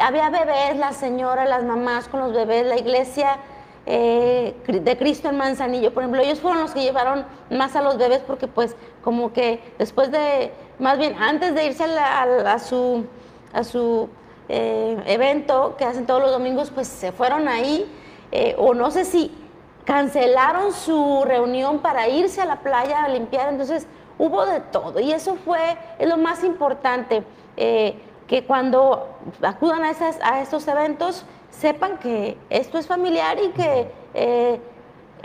había bebés, la señora, las mamás con los bebés, la iglesia eh, de Cristo en Manzanillo, por ejemplo, ellos fueron los que llevaron más a los bebés porque pues como que después de, más bien antes de irse a, su, a su eh, evento que hacen todos los domingos, pues se fueron ahí, o no sé si cancelaron su reunión para irse a la playa a limpiar, entonces hubo de todo y eso fue lo más importante, que cuando acudan a, esas, a estos eventos, sepan que esto es familiar y que eh,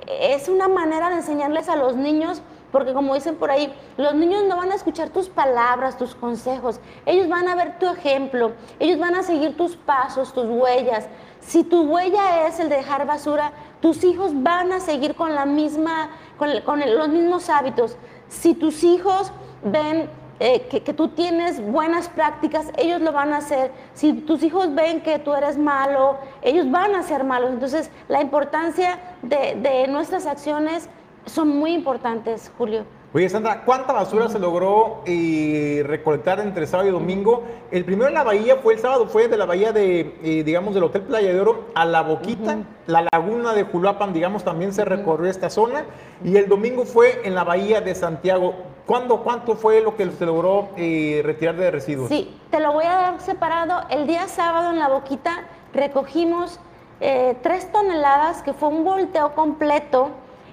es una manera de enseñarles a los niños, porque como dicen por ahí, los niños no van a escuchar tus palabras, tus consejos, ellos van a ver tu ejemplo, ellos van a seguir tus pasos, tus huellas. Si tu huella es el de dejar basura, tus hijos van a seguir con la misma, con, los mismos hábitos. Si tus hijos ven eh, que, tú tienes buenas prácticas, ellos lo van a hacer. Si tus hijos ven que tú eres malo, ellos van a ser malos. Entonces, la importancia de nuestras acciones son muy importantes, Julio. Oye, Sandra, ¿cuánta basura se logró eh, recolectar entre sábado y domingo? El primero en la bahía fue el sábado, fue de la bahía de, eh, digamos, del Hotel Playa de Oro a La Boquita, la laguna de Julapan, digamos, también se recorrió esta zona. Y el domingo fue en la bahía de Santiago. ¿Cuándo, ¿Cuánto fue lo que se logró eh, retirar de residuos? Sí, te lo voy a dar separado. El día sábado en La Boquita recogimos tres toneladas, que fue un volteo completo.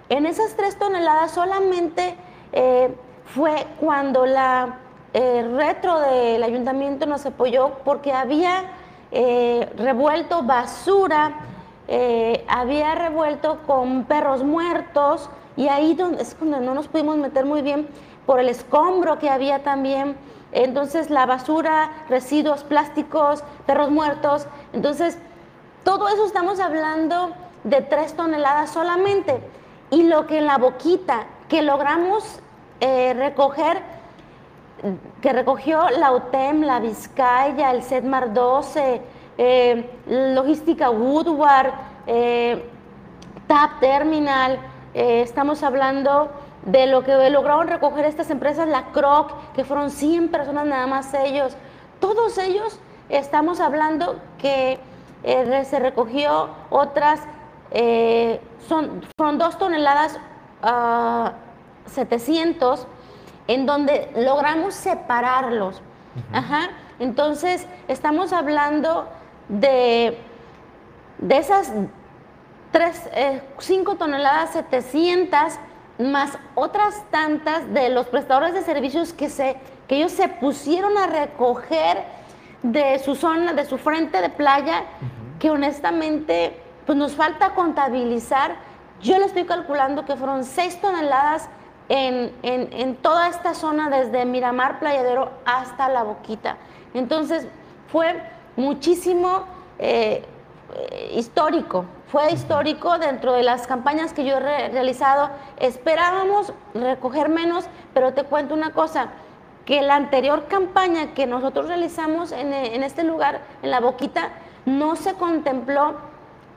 En esas tres toneladas solamente eh, fue cuando la eh, retro del ayuntamiento nos apoyó porque había eh, revuelto basura, había revuelto con perros muertos y ahí donde, es donde no nos pudimos meter muy bien por el escombro que había también. Entonces la basura, residuos plásticos, perros muertos. Entonces, todo eso estamos hablando de tres toneladas solamente. Y lo que en la boquita que logramos eh, recoger, que recogió la UTEM, la Vizcaya, el SEDMAR 12, eh, Logística Woodward, eh, TAP Terminal, estamos hablando de lo que lograron recoger estas empresas, la CROC, que fueron 100 personas nada más ellos. Todos ellos estamos hablando que se recogió otras, son, fueron dos toneladas uh, 700, en donde logramos separarlos. Ajá. Entonces, estamos hablando de, de esas 5 eh, toneladas 700 más otras tantas de los prestadores de servicios que, se, que ellos se pusieron a recoger de su zona, de su frente de playa, que honestamente pues nos falta contabilizar. Yo le estoy calculando que fueron 6 toneladas en, toda esta zona, desde Miramar, Playadero hasta La Boquita. Entonces, fue muchísimo eh, histórico, fue histórico dentro de las campañas que yo he realizado. Esperábamos recoger menos, pero te cuento una cosa, que la anterior campaña que nosotros realizamos en, en este lugar, en La Boquita, no se contempló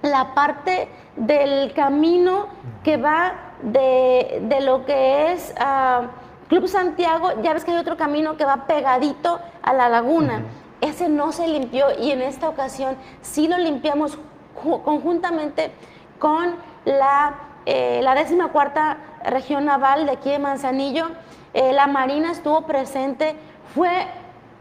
la parte del camino que va de, lo que es ah, Club Santiago, ya ves que hay otro camino que va pegadito a la laguna. Ese no se limpió y en esta ocasión sí lo limpiamos conjuntamente con la, eh, la décima cuarta región naval de aquí de Manzanillo. Eh, la Marina estuvo presente, fue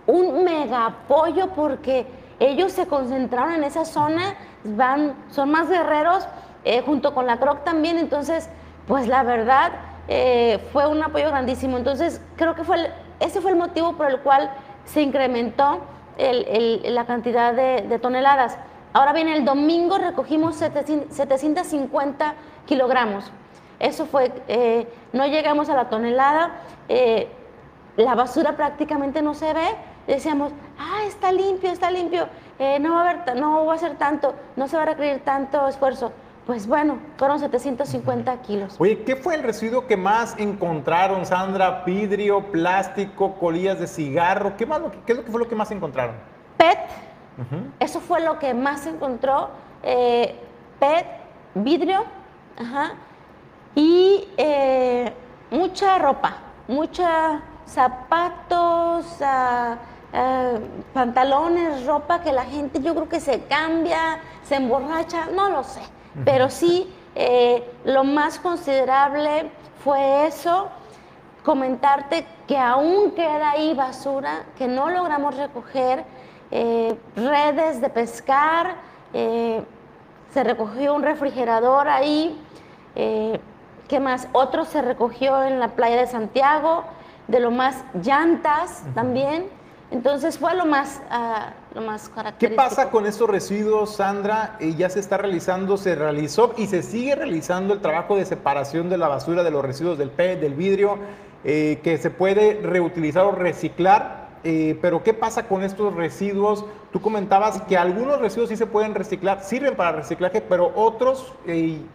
un mega apoyo porque ellos se concentraron en esa zona, van, son más guerreros, eh, junto con la CROC también, entonces pues la verdad eh, fue un apoyo grandísimo. Entonces, creo que fue ese fue el motivo por el cual se incrementó la cantidad de, toneladas. Ahora bien, el domingo recogimos 750 kilogramos. Eso fue, eh, no llegamos a la tonelada, eh, la basura prácticamente no se ve. Decíamos, ah, está limpio, está limpio, no, va a haber, no va a ser tanto, no se va a requerir tanto esfuerzo. Pues bueno, fueron 750 kilos. Oye, ¿qué fue el residuo que más encontraron, Sandra? Vidrio, plástico, colillas de cigarro. ¿Qué, más, qué es lo que fue lo que más encontraron? PET. Eso fue lo que más encontró. Eh, PET, vidrio, ajá, y eh, mucha ropa, mucha zapatos, ah, ah, pantalones, ropa que la gente yo creo que se cambia, se emborracha, no lo sé Pero sí, eh, lo más considerable fue eso, comentarte que aún queda ahí basura que no logramos recoger, eh, redes de pescar, eh, se recogió un refrigerador ahí, ¿qué más? Otro se recogió en la playa de Santiago, de lo más llantas también. Entonces fue lo más, ah, lo más característico. ¿Qué pasa con estos residuos, Sandra? Eh, ya se está realizando, se realizó y se sigue realizando el trabajo de separación de la basura, de los residuos del PET, del vidrio, eh, que se puede reutilizar o reciclar. Eh, pero ¿qué pasa con estos residuos? Tú comentabas que algunos residuos sí se pueden reciclar, sirven para reciclaje, pero otros,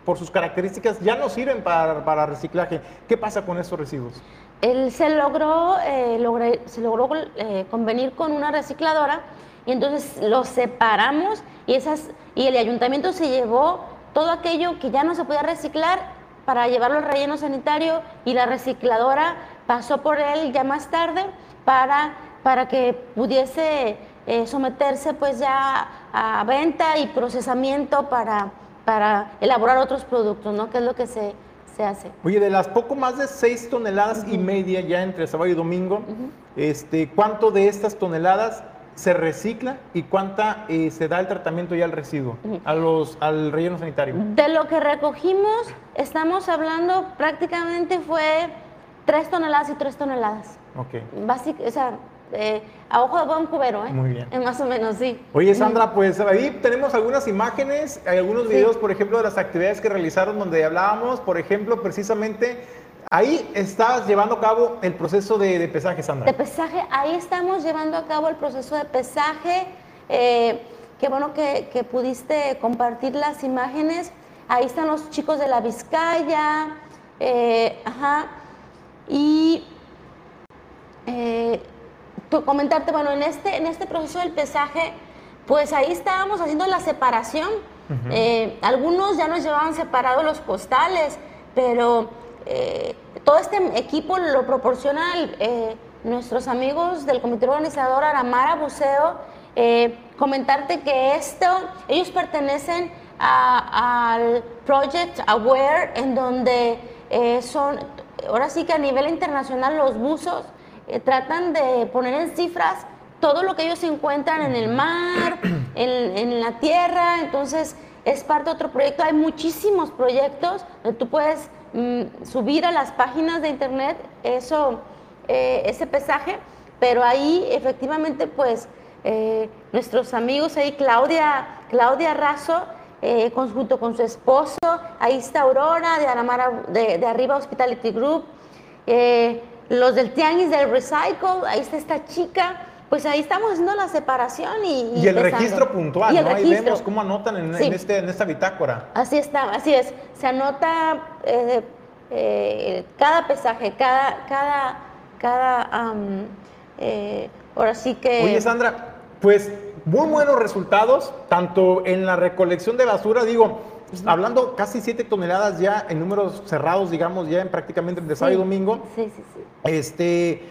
por sus características, ya no sirven para, para reciclaje. ¿Qué pasa con estos residuos? Se logró, eh, se logró eh, convenir con una recicladora y entonces los separamos y, esas, y el ayuntamiento se llevó todo aquello que ya no se podía reciclar para llevarlo al relleno sanitario y la recicladora pasó por él ya más tarde para, para que pudiese eh, someterse pues ya a venta y procesamiento para, para elaborar otros productos, ¿no? que es lo que se, se hace. Oye, de las poco más de 6 toneladas y media ya entre sábado y domingo, este, ¿cuánto de estas toneladas se recicla y cuánta eh, se da el tratamiento ya al residuo, a los, al relleno sanitario? De lo que recogimos, estamos hablando prácticamente fue 3 toneladas y 3 toneladas. Ok. O sea, eh, a ojo de buen cubero, ¿eh? Muy bien. más o menos, sí. Oye, Sandra, pues ahí tenemos algunas imágenes, hay algunos videos, por ejemplo, de las actividades que realizaron donde hablábamos, por ejemplo, precisamente, ahí estás llevando a cabo el proceso de, pesaje, Sandra. De pesaje, ahí estamos llevando a cabo el proceso de pesaje. Eh, qué bueno que, que, pudiste compartir las imágenes. Ahí están los chicos de la Vizcaya. Eh, ajá. Y comentarte, bueno, en este, en este proceso del pesaje, pues ahí estábamos haciendo la separación. Eh, algunos ya nos llevaban separados los costales, pero eh, todo este equipo lo proporcionan eh, nuestros amigos del comité organizador Aramara Buceo. comentarte que esto, ellos pertenecen al Project Aware, en donde son, ahora sí que a nivel internacional los buzos eh, tratan de poner en cifras todo lo que ellos encuentran en el mar, en, la tierra, entonces es parte de otro proyecto. Hay muchísimos proyectos donde tú puedes mm, subir a las páginas de internet eso, eh, ese pesaje, pero ahí efectivamente pues eh, nuestros amigos ahí, Claudia, Claudia Razo, junto con su esposo, ahí está Aurora de, Aramara, de, de Arriba Hospitality Group, los del Tianguis del Recycle, ahí está esta chica, pues ahí estamos haciendo la separación y... Y, el registro puntual, ¿no? Ahí vemos cómo anotan en, este, en esta bitácora. Así está, así es. Se anota eh, eh, cada pesaje, cada... cada, cada eh, ahora sí que... Oye, Sandra, pues muy buenos resultados, tanto en la recolección de basura, digo, hablando casi 7 toneladas ya en números cerrados, digamos, ya en prácticamente de sábado y domingo. Sí, sí, sí. Este,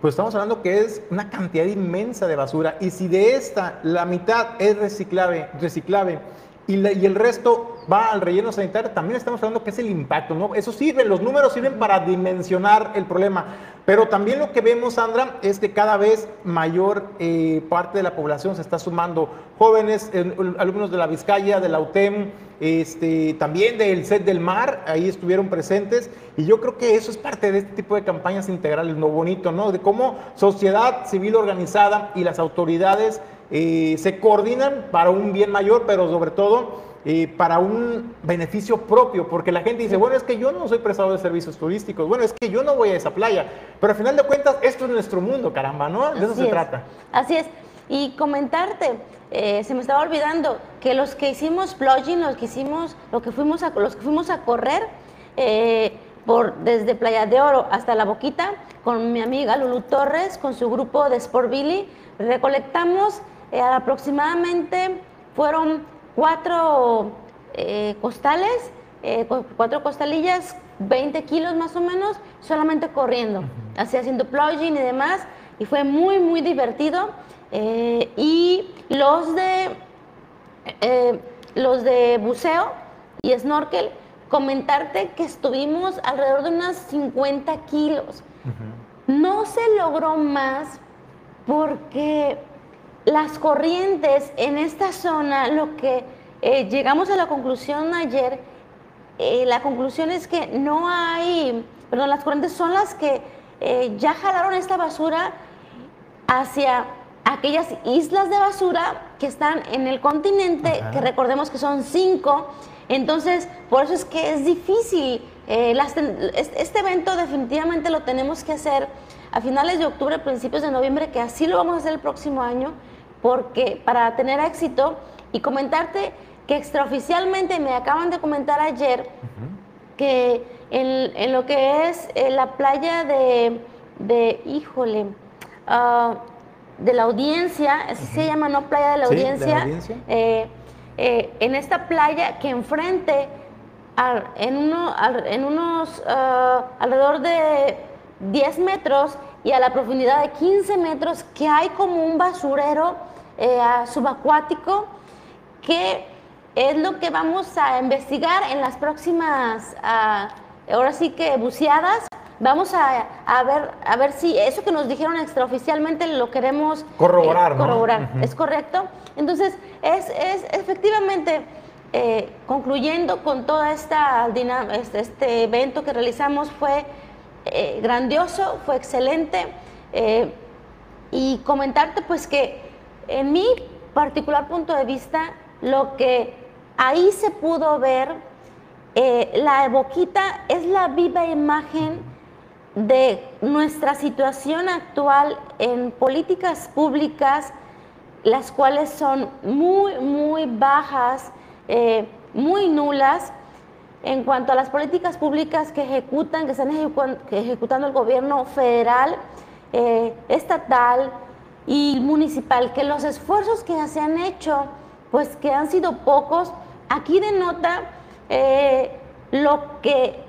pues estamos hablando que es una cantidad inmensa de basura. Y si de esta la mitad es reciclable, reciclable y, y, el resto va al relleno sanitario, también estamos hablando que es el impacto, ¿no? Eso sirve, los números sirven para dimensionar el problema, pero también lo que vemos, Sandra, es que cada vez mayor eh, parte de la población se está sumando, jóvenes, alumnos de la Vizcaya, de la UTEM, este, también del set del mar, ahí estuvieron presentes, y yo creo que eso es parte de este tipo de campañas integrales, lo bonito, ¿no? De cómo sociedad civil organizada y las autoridades eh, se coordinan para un bien mayor, pero sobre todo eh, para un beneficio propio, porque la gente dice, bueno, es que yo no soy prestador de servicios turísticos, bueno, es que yo no voy a esa playa, pero al final de cuentas esto es nuestro mundo, caramba, ¿no? De eso se trata. Así es. Y comentarte, eh, se me estaba olvidando que los que hicimos plugin, los que hicimos, lo que fuimos a, los que fuimos a correr por, desde Playa de Oro hasta La Boquita, con mi amiga Lulu Torres, con su grupo de Sport Billy, recolectamos eh, aproximadamente fueron cuatro eh, costales, eh, cuatro costalillas, 20 kilos más o menos, solamente corriendo, así haciendo plugin y demás, y fue muy, muy divertido. y los de, los de buceo, y snorkel, comentarte que estuvimos alrededor de unas 50 kilos. No se logró más porque las corrientes en esta zona, lo que eh, llegamos a la conclusión ayer, eh, la conclusión es que no hay, perdón, las corrientes son las que eh, ya jalaron esta basura hacia aquellas islas de basura que están en el continente, que recordemos que son cinco. Entonces, por eso es que es difícil. este evento definitivamente lo tenemos que hacer a finales de octubre, principios de noviembre, que así lo vamos a hacer el próximo año, porque para tener éxito y comentarte que extraoficialmente me acaban de comentar ayer que en, lo que es eh, la playa de, de híjole, ah, de la audiencia, así se llama, ¿no? Playa de la audiencia. Eh, eh, en esta playa que enfrente, en, uno, en unos ah, alrededor de 10 metros y a la profundidad de 15 metros, que hay como un basurero subacuático que es lo que vamos a investigar en las próximas, ah, ahora sí que buceadas. Vamos a, ver, a ver si eso que nos dijeron extraoficialmente lo queremos corroborar. Eh, corroborar. ¿Es correcto? Entonces, es, es efectivamente, eh, concluyendo con todo este, este, evento que realizamos, fue eh, grandioso, fue excelente. y comentarte pues que en mi particular punto de vista, lo que ahí se pudo ver, eh, la boquita es la viva imagen de nuestra situación actual en políticas públicas, las cuales son muy, muy bajas, eh, muy nulas en cuanto a las políticas públicas que ejecutan, que están ejecutando el gobierno federal, eh, estatal y municipal, que los esfuerzos que se han hecho pues que han sido pocos. Aquí denota eh, lo que,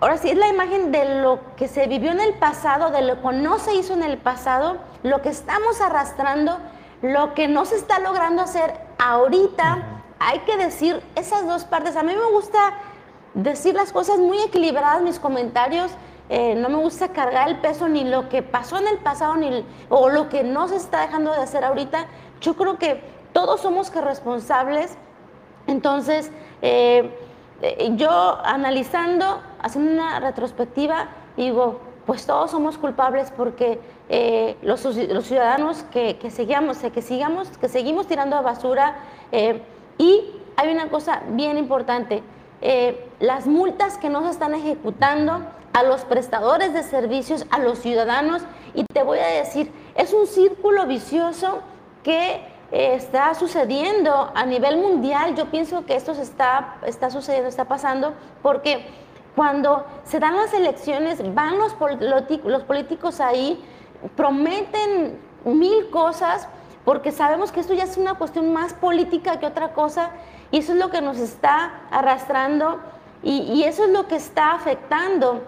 ahora sí, es la imagen de lo que se vivió en el pasado, de lo que no se hizo en el pasado, lo que estamos arrastrando, lo que no se está logrando hacer ahorita. Hay que decir esas dos partes. A mí me gusta decir las cosas muy equilibradas, mis comentarios. Eh, no me gusta cargar el peso ni lo que pasó en el pasado ni, o lo que no se está dejando de hacer ahorita. Yo creo que todos somos responsables. Entonces, eh, eh, yo analizando, haciendo una retrospectiva, digo, pues todos somos culpables porque eh, los, ciudadanos que, seguimos, que, sigamos, que seguimos tirando a basura. Y hay una cosa bien importante, las multas que no se están ejecutando a los prestadores de servicios, a los ciudadanos, y te voy a decir, es un círculo vicioso que está sucediendo a nivel mundial. Yo pienso que esto está, está sucediendo, está pasando, porque cuando se dan las elecciones, van los, los políticos ahí, prometen mil cosas, porque sabemos que esto ya es una cuestión más política que otra cosa, y eso es lo que nos está arrastrando, y, eso es lo que está afectando,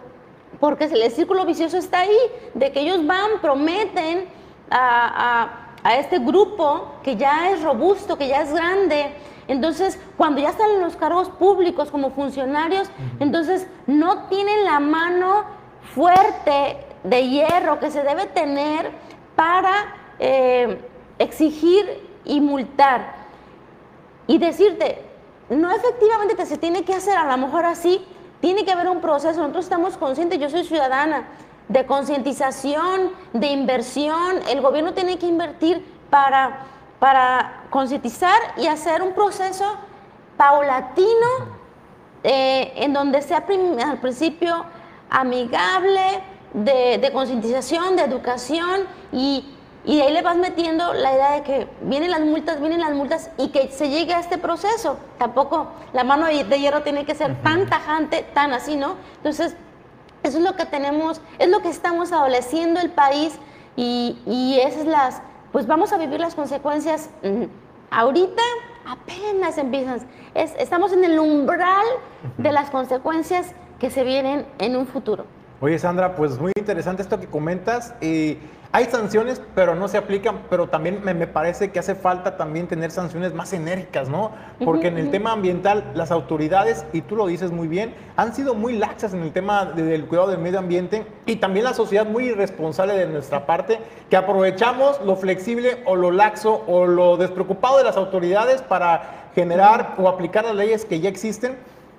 porque el círculo vicioso está ahí, de que ellos van, prometen a a este grupo que ya es robusto, que ya es grande. Entonces, cuando ya están en los cargos públicos como funcionarios, entonces no tienen la mano fuerte de hierro que se debe tener para eh, exigir y multar. Y decirte, no efectivamente te se tiene que hacer a lo mejor así, tiene que haber un proceso. Nosotros estamos conscientes, yo soy ciudadana, de concientización, de inversión. El gobierno tiene que invertir para, para concientizar y hacer un proceso paulatino eh, en donde sea al principio amigable, de, concientización, de educación y, y, de ahí le vas metiendo la idea de que vienen las multas, vienen las multas y que se llegue a este proceso. Tampoco la mano de hierro tiene que ser tan tajante, tan así, ¿no? Entonces, eso es lo que tenemos, es lo que estamos adoleciendo el país y, y esas las, pues vamos a vivir las consecuencias mm, ahorita apenas empiezan. estamos en el umbral de las consecuencias que se vienen en un futuro. Oye, Sandra, pues muy interesante esto que comentas. Eh, hay sanciones, pero no se aplican, pero también me, parece que hace falta también tener sanciones más enérgicas, ¿no? Porque en el tema ambiental, las autoridades, y tú lo dices muy bien, han sido muy laxas en el tema del cuidado del medio ambiente y también la sociedad muy irresponsable de nuestra parte, que aprovechamos lo flexible o lo laxo o lo despreocupado de las autoridades para generar o aplicar las leyes que ya existen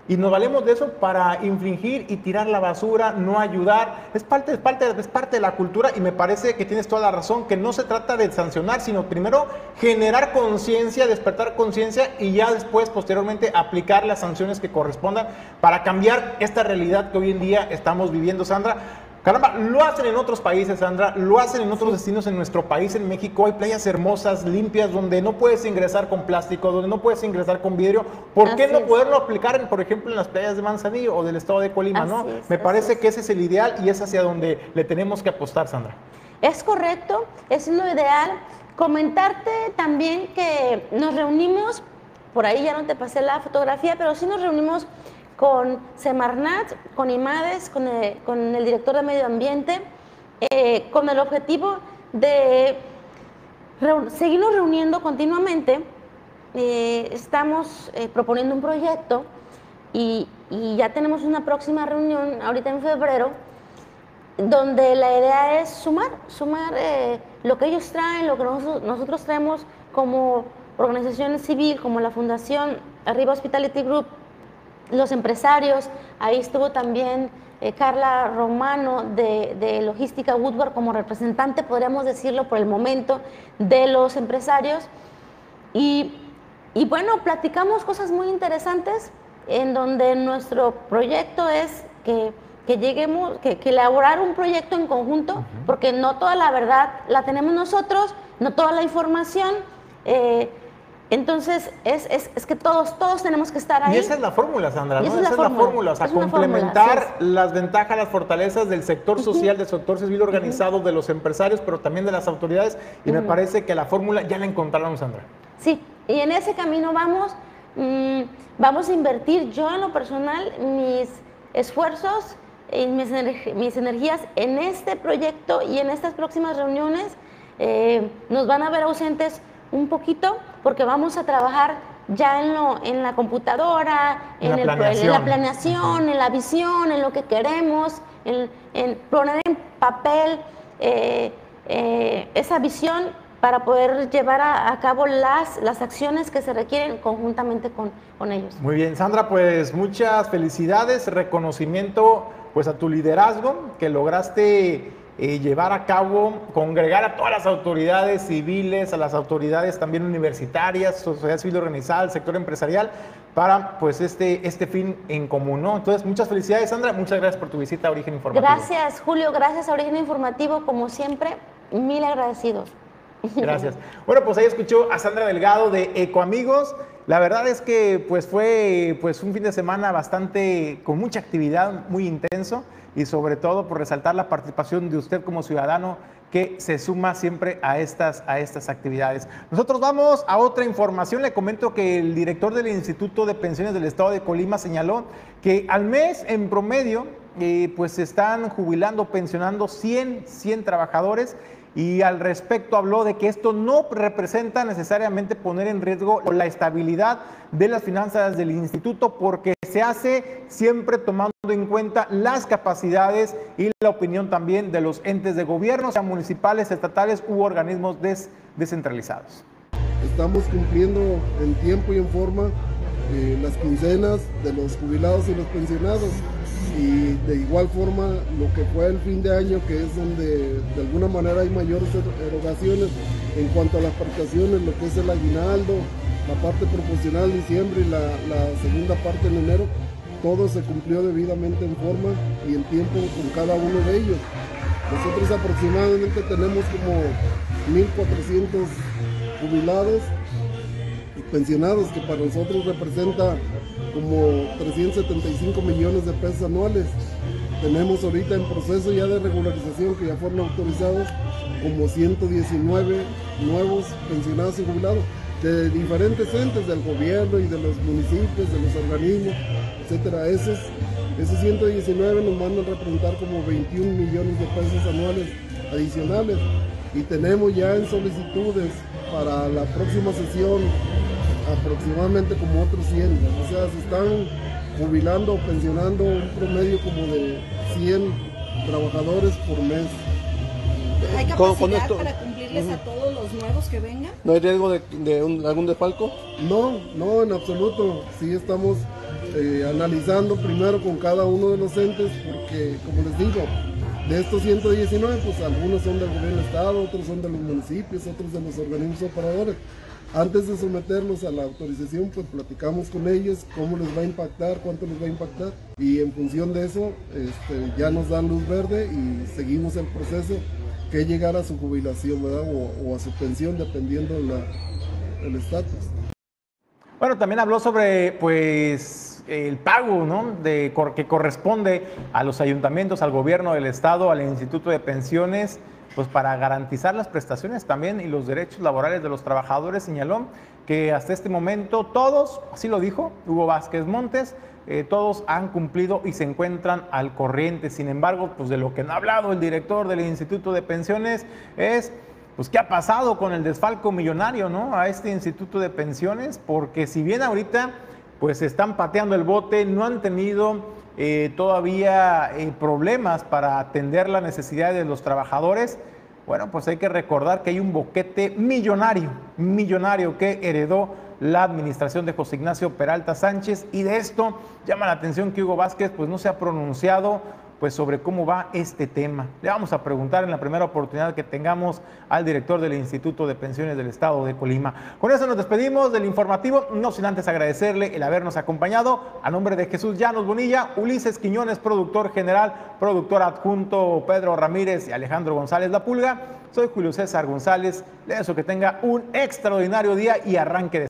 y nos valemos de eso para infringir y tirar la basura, no ayudar. Es parte, es, parte, es parte de la cultura y me parece que tienes toda la razón, que no se trata de sancionar, sino primero generar conciencia, despertar conciencia y ya después, posteriormente, aplicar las sanciones que correspondan para cambiar esta realidad que hoy en día estamos viviendo, Sandra. Caramba, lo hacen en otros países, Sandra, lo hacen en otros destinos en nuestro país, en México. Hay playas hermosas, limpias, donde no puedes ingresar con plástico, donde no puedes ingresar con vidrio. ¿Por qué no poderlo aplicar, por ejemplo, en las playas de Manzanillo o del estado de Colima? ¿no? Me parece que ese es el ideal y es hacia donde le tenemos que apostar, Sandra. Es correcto, es lo ideal. Comentarte también que nos reunimos, por ahí ya no te pasé la fotografía, pero sí nos reunimos con Semarnat, con IMADES, con el, director de Medio Ambiente, eh, con el objetivo de seguirnos reuniendo continuamente. Eh, estamos eh, proponiendo un proyecto y, ya tenemos una próxima reunión ahorita en febrero, donde la idea es sumar, sumar lo que ellos traen, lo que nosotros traemos como organización civil, como la Fundación Arriba Hospitality Group, los empresarios, ahí estuvo también eh, Carla Romano de, Logística Woodward como representante, podríamos decirlo por el momento, de los empresarios. Y, bueno, platicamos cosas muy interesantes en donde nuestro proyecto es que, lleguemos, que, elaborar un proyecto en conjunto, porque no toda la verdad la tenemos nosotros, no toda la información. Eh, entonces, es, es, es, que todos, todos tenemos que estar ahí. Y esa es la fórmula, Sandra, ¿no? Esa, es la fórmula, o sea, complementar las ventajas, las fortalezas del sector social, del sector civil organizado, de los empresarios, pero también de las autoridades. Y me parece que la fórmula ya la encontraron, Sandra. Sí, y en ese camino vamos, mm, vamos a invertir yo en lo personal mis esfuerzos y mis, mis energías en este proyecto y en estas próximas reuniones. Eh, nos van a ver ausentes un poquito porque vamos a trabajar ya en, lo, en la computadora, en, la, planeación. en la visión, en lo que queremos, en, poner en papel eh, eh, esa visión para poder llevar a, cabo las, las acciones que se requieren conjuntamente con, con ellos. Muy bien, Sandra, pues muchas felicidades, reconocimiento pues a tu liderazgo que lograste eh, llevar a cabo, congregar a todas las autoridades civiles, a las autoridades también universitarias, sociedad civil organizada, el sector empresarial, para pues este, este fin en común, ¿no? Entonces, muchas felicidades, Sandra, muchas gracias por tu visita a Origen Informativo. Gracias, Julio, gracias a Origen Informativo, como siempre, mil agradecidos. Gracias. Bueno, pues ahí escuchó a Sandra Delgado de Ecoamigos. La verdad es que pues fue pues un fin de semana bastante con mucha actividad, muy intenso y sobre todo por resaltar la participación de usted como ciudadano que se suma siempre a estas, a estas actividades. Nosotros vamos a otra información. Le comento que el director del Instituto de Pensiones del Estado de Colima señaló que al mes en promedio eh, pues se están jubilando, pensionando 100, 100 trabajadores y al respecto habló de que esto no representa necesariamente poner en riesgo la estabilidad de las finanzas del instituto porque se hace siempre tomando en cuenta las capacidades y la opinión también de los entes de gobierno, sean municipales, estatales u organismos descentralizados. Estamos cumpliendo en tiempo y en forma eh, las quincenas de los jubilados y los pensionados y de igual forma lo que fue el fin de año que es donde de alguna manera hay mayores erogaciones en cuanto a las prestaciones, lo que es el aguinaldo, la parte proporcional de diciembre y la, segunda parte en enero, todo se cumplió debidamente en forma y en tiempo con cada uno de ellos. Nosotros aproximadamente tenemos como 1.400 jubilados y pensionados, que para nosotros representa como 375 millones de pesos anuales. Tenemos ahorita en proceso ya de regularización que ya fueron autorizados como 119 nuevos pensionados y jubilados de diferentes entes del gobierno y de los municipios, de los organismos, etcétera. Esos Esos 119 nos van a representar como 21 millones de pesos anuales adicionales y tenemos ya en solicitudes para la próxima sesión aproximadamente como otros 100. O sea, se están jubilando o pensionando un promedio como de 100 trabajadores por mes. ¿Hay capacidad para cumplirles a todos nuevos que vengan? ¿No hay riesgo de, algún desfalco? No, no, en absoluto. Sí estamos eh, analizando primero con cada uno de los entes porque, como les digo, de estos 119, pues algunos son del gobierno del Estado, otros son de los municipios, otros de los organismos operadores. Antes de someterlos a la autorización, pues platicamos con ellos cómo les va a impactar, cuánto les va a impactar y en función de eso este, ya nos dan luz verde y seguimos el proceso que llegar a su jubilación O, a su pensión dependiendo del estatus. Bueno, también habló sobre pues el pago ¿no? de, que corresponde a los ayuntamientos, al gobierno del estado, al Instituto de Pensiones pues para garantizar las prestaciones también y los derechos laborales de los trabajadores, señaló que hasta este momento todos, así lo dijo Hugo Vázquez Montes, eh, todos han cumplido y se encuentran al corriente. Sin embargo, pues de lo que no ha hablado el director del Instituto de Pensiones es, pues, ¿qué ha pasado con el desfalco millonario, no? A este Instituto de Pensiones, porque si bien ahorita, pues, están pateando el bote, no han tenido eh, todavía eh, problemas para atender las necesidades de los trabajadores, bueno, pues hay que recordar que hay un boquete millonario, millonario que heredó la administración de José Ignacio Peralta Sánchez y de esto llama la atención que Hugo Vázquez pues no se ha pronunciado pues sobre cómo va este tema. Le vamos a preguntar en la primera oportunidad que tengamos al director del Instituto de Pensiones del Estado de Colima. Con eso nos despedimos del informativo, no sin antes agradecerle el habernos acompañado. A nombre de Jesús Llanos Bonilla, Ulises Quiñones, productor general, productor adjunto Pedro Ramírez y Alejandro González La Pulga. Soy Julio César González. Le deseo que tenga un extraordinario día y arranque de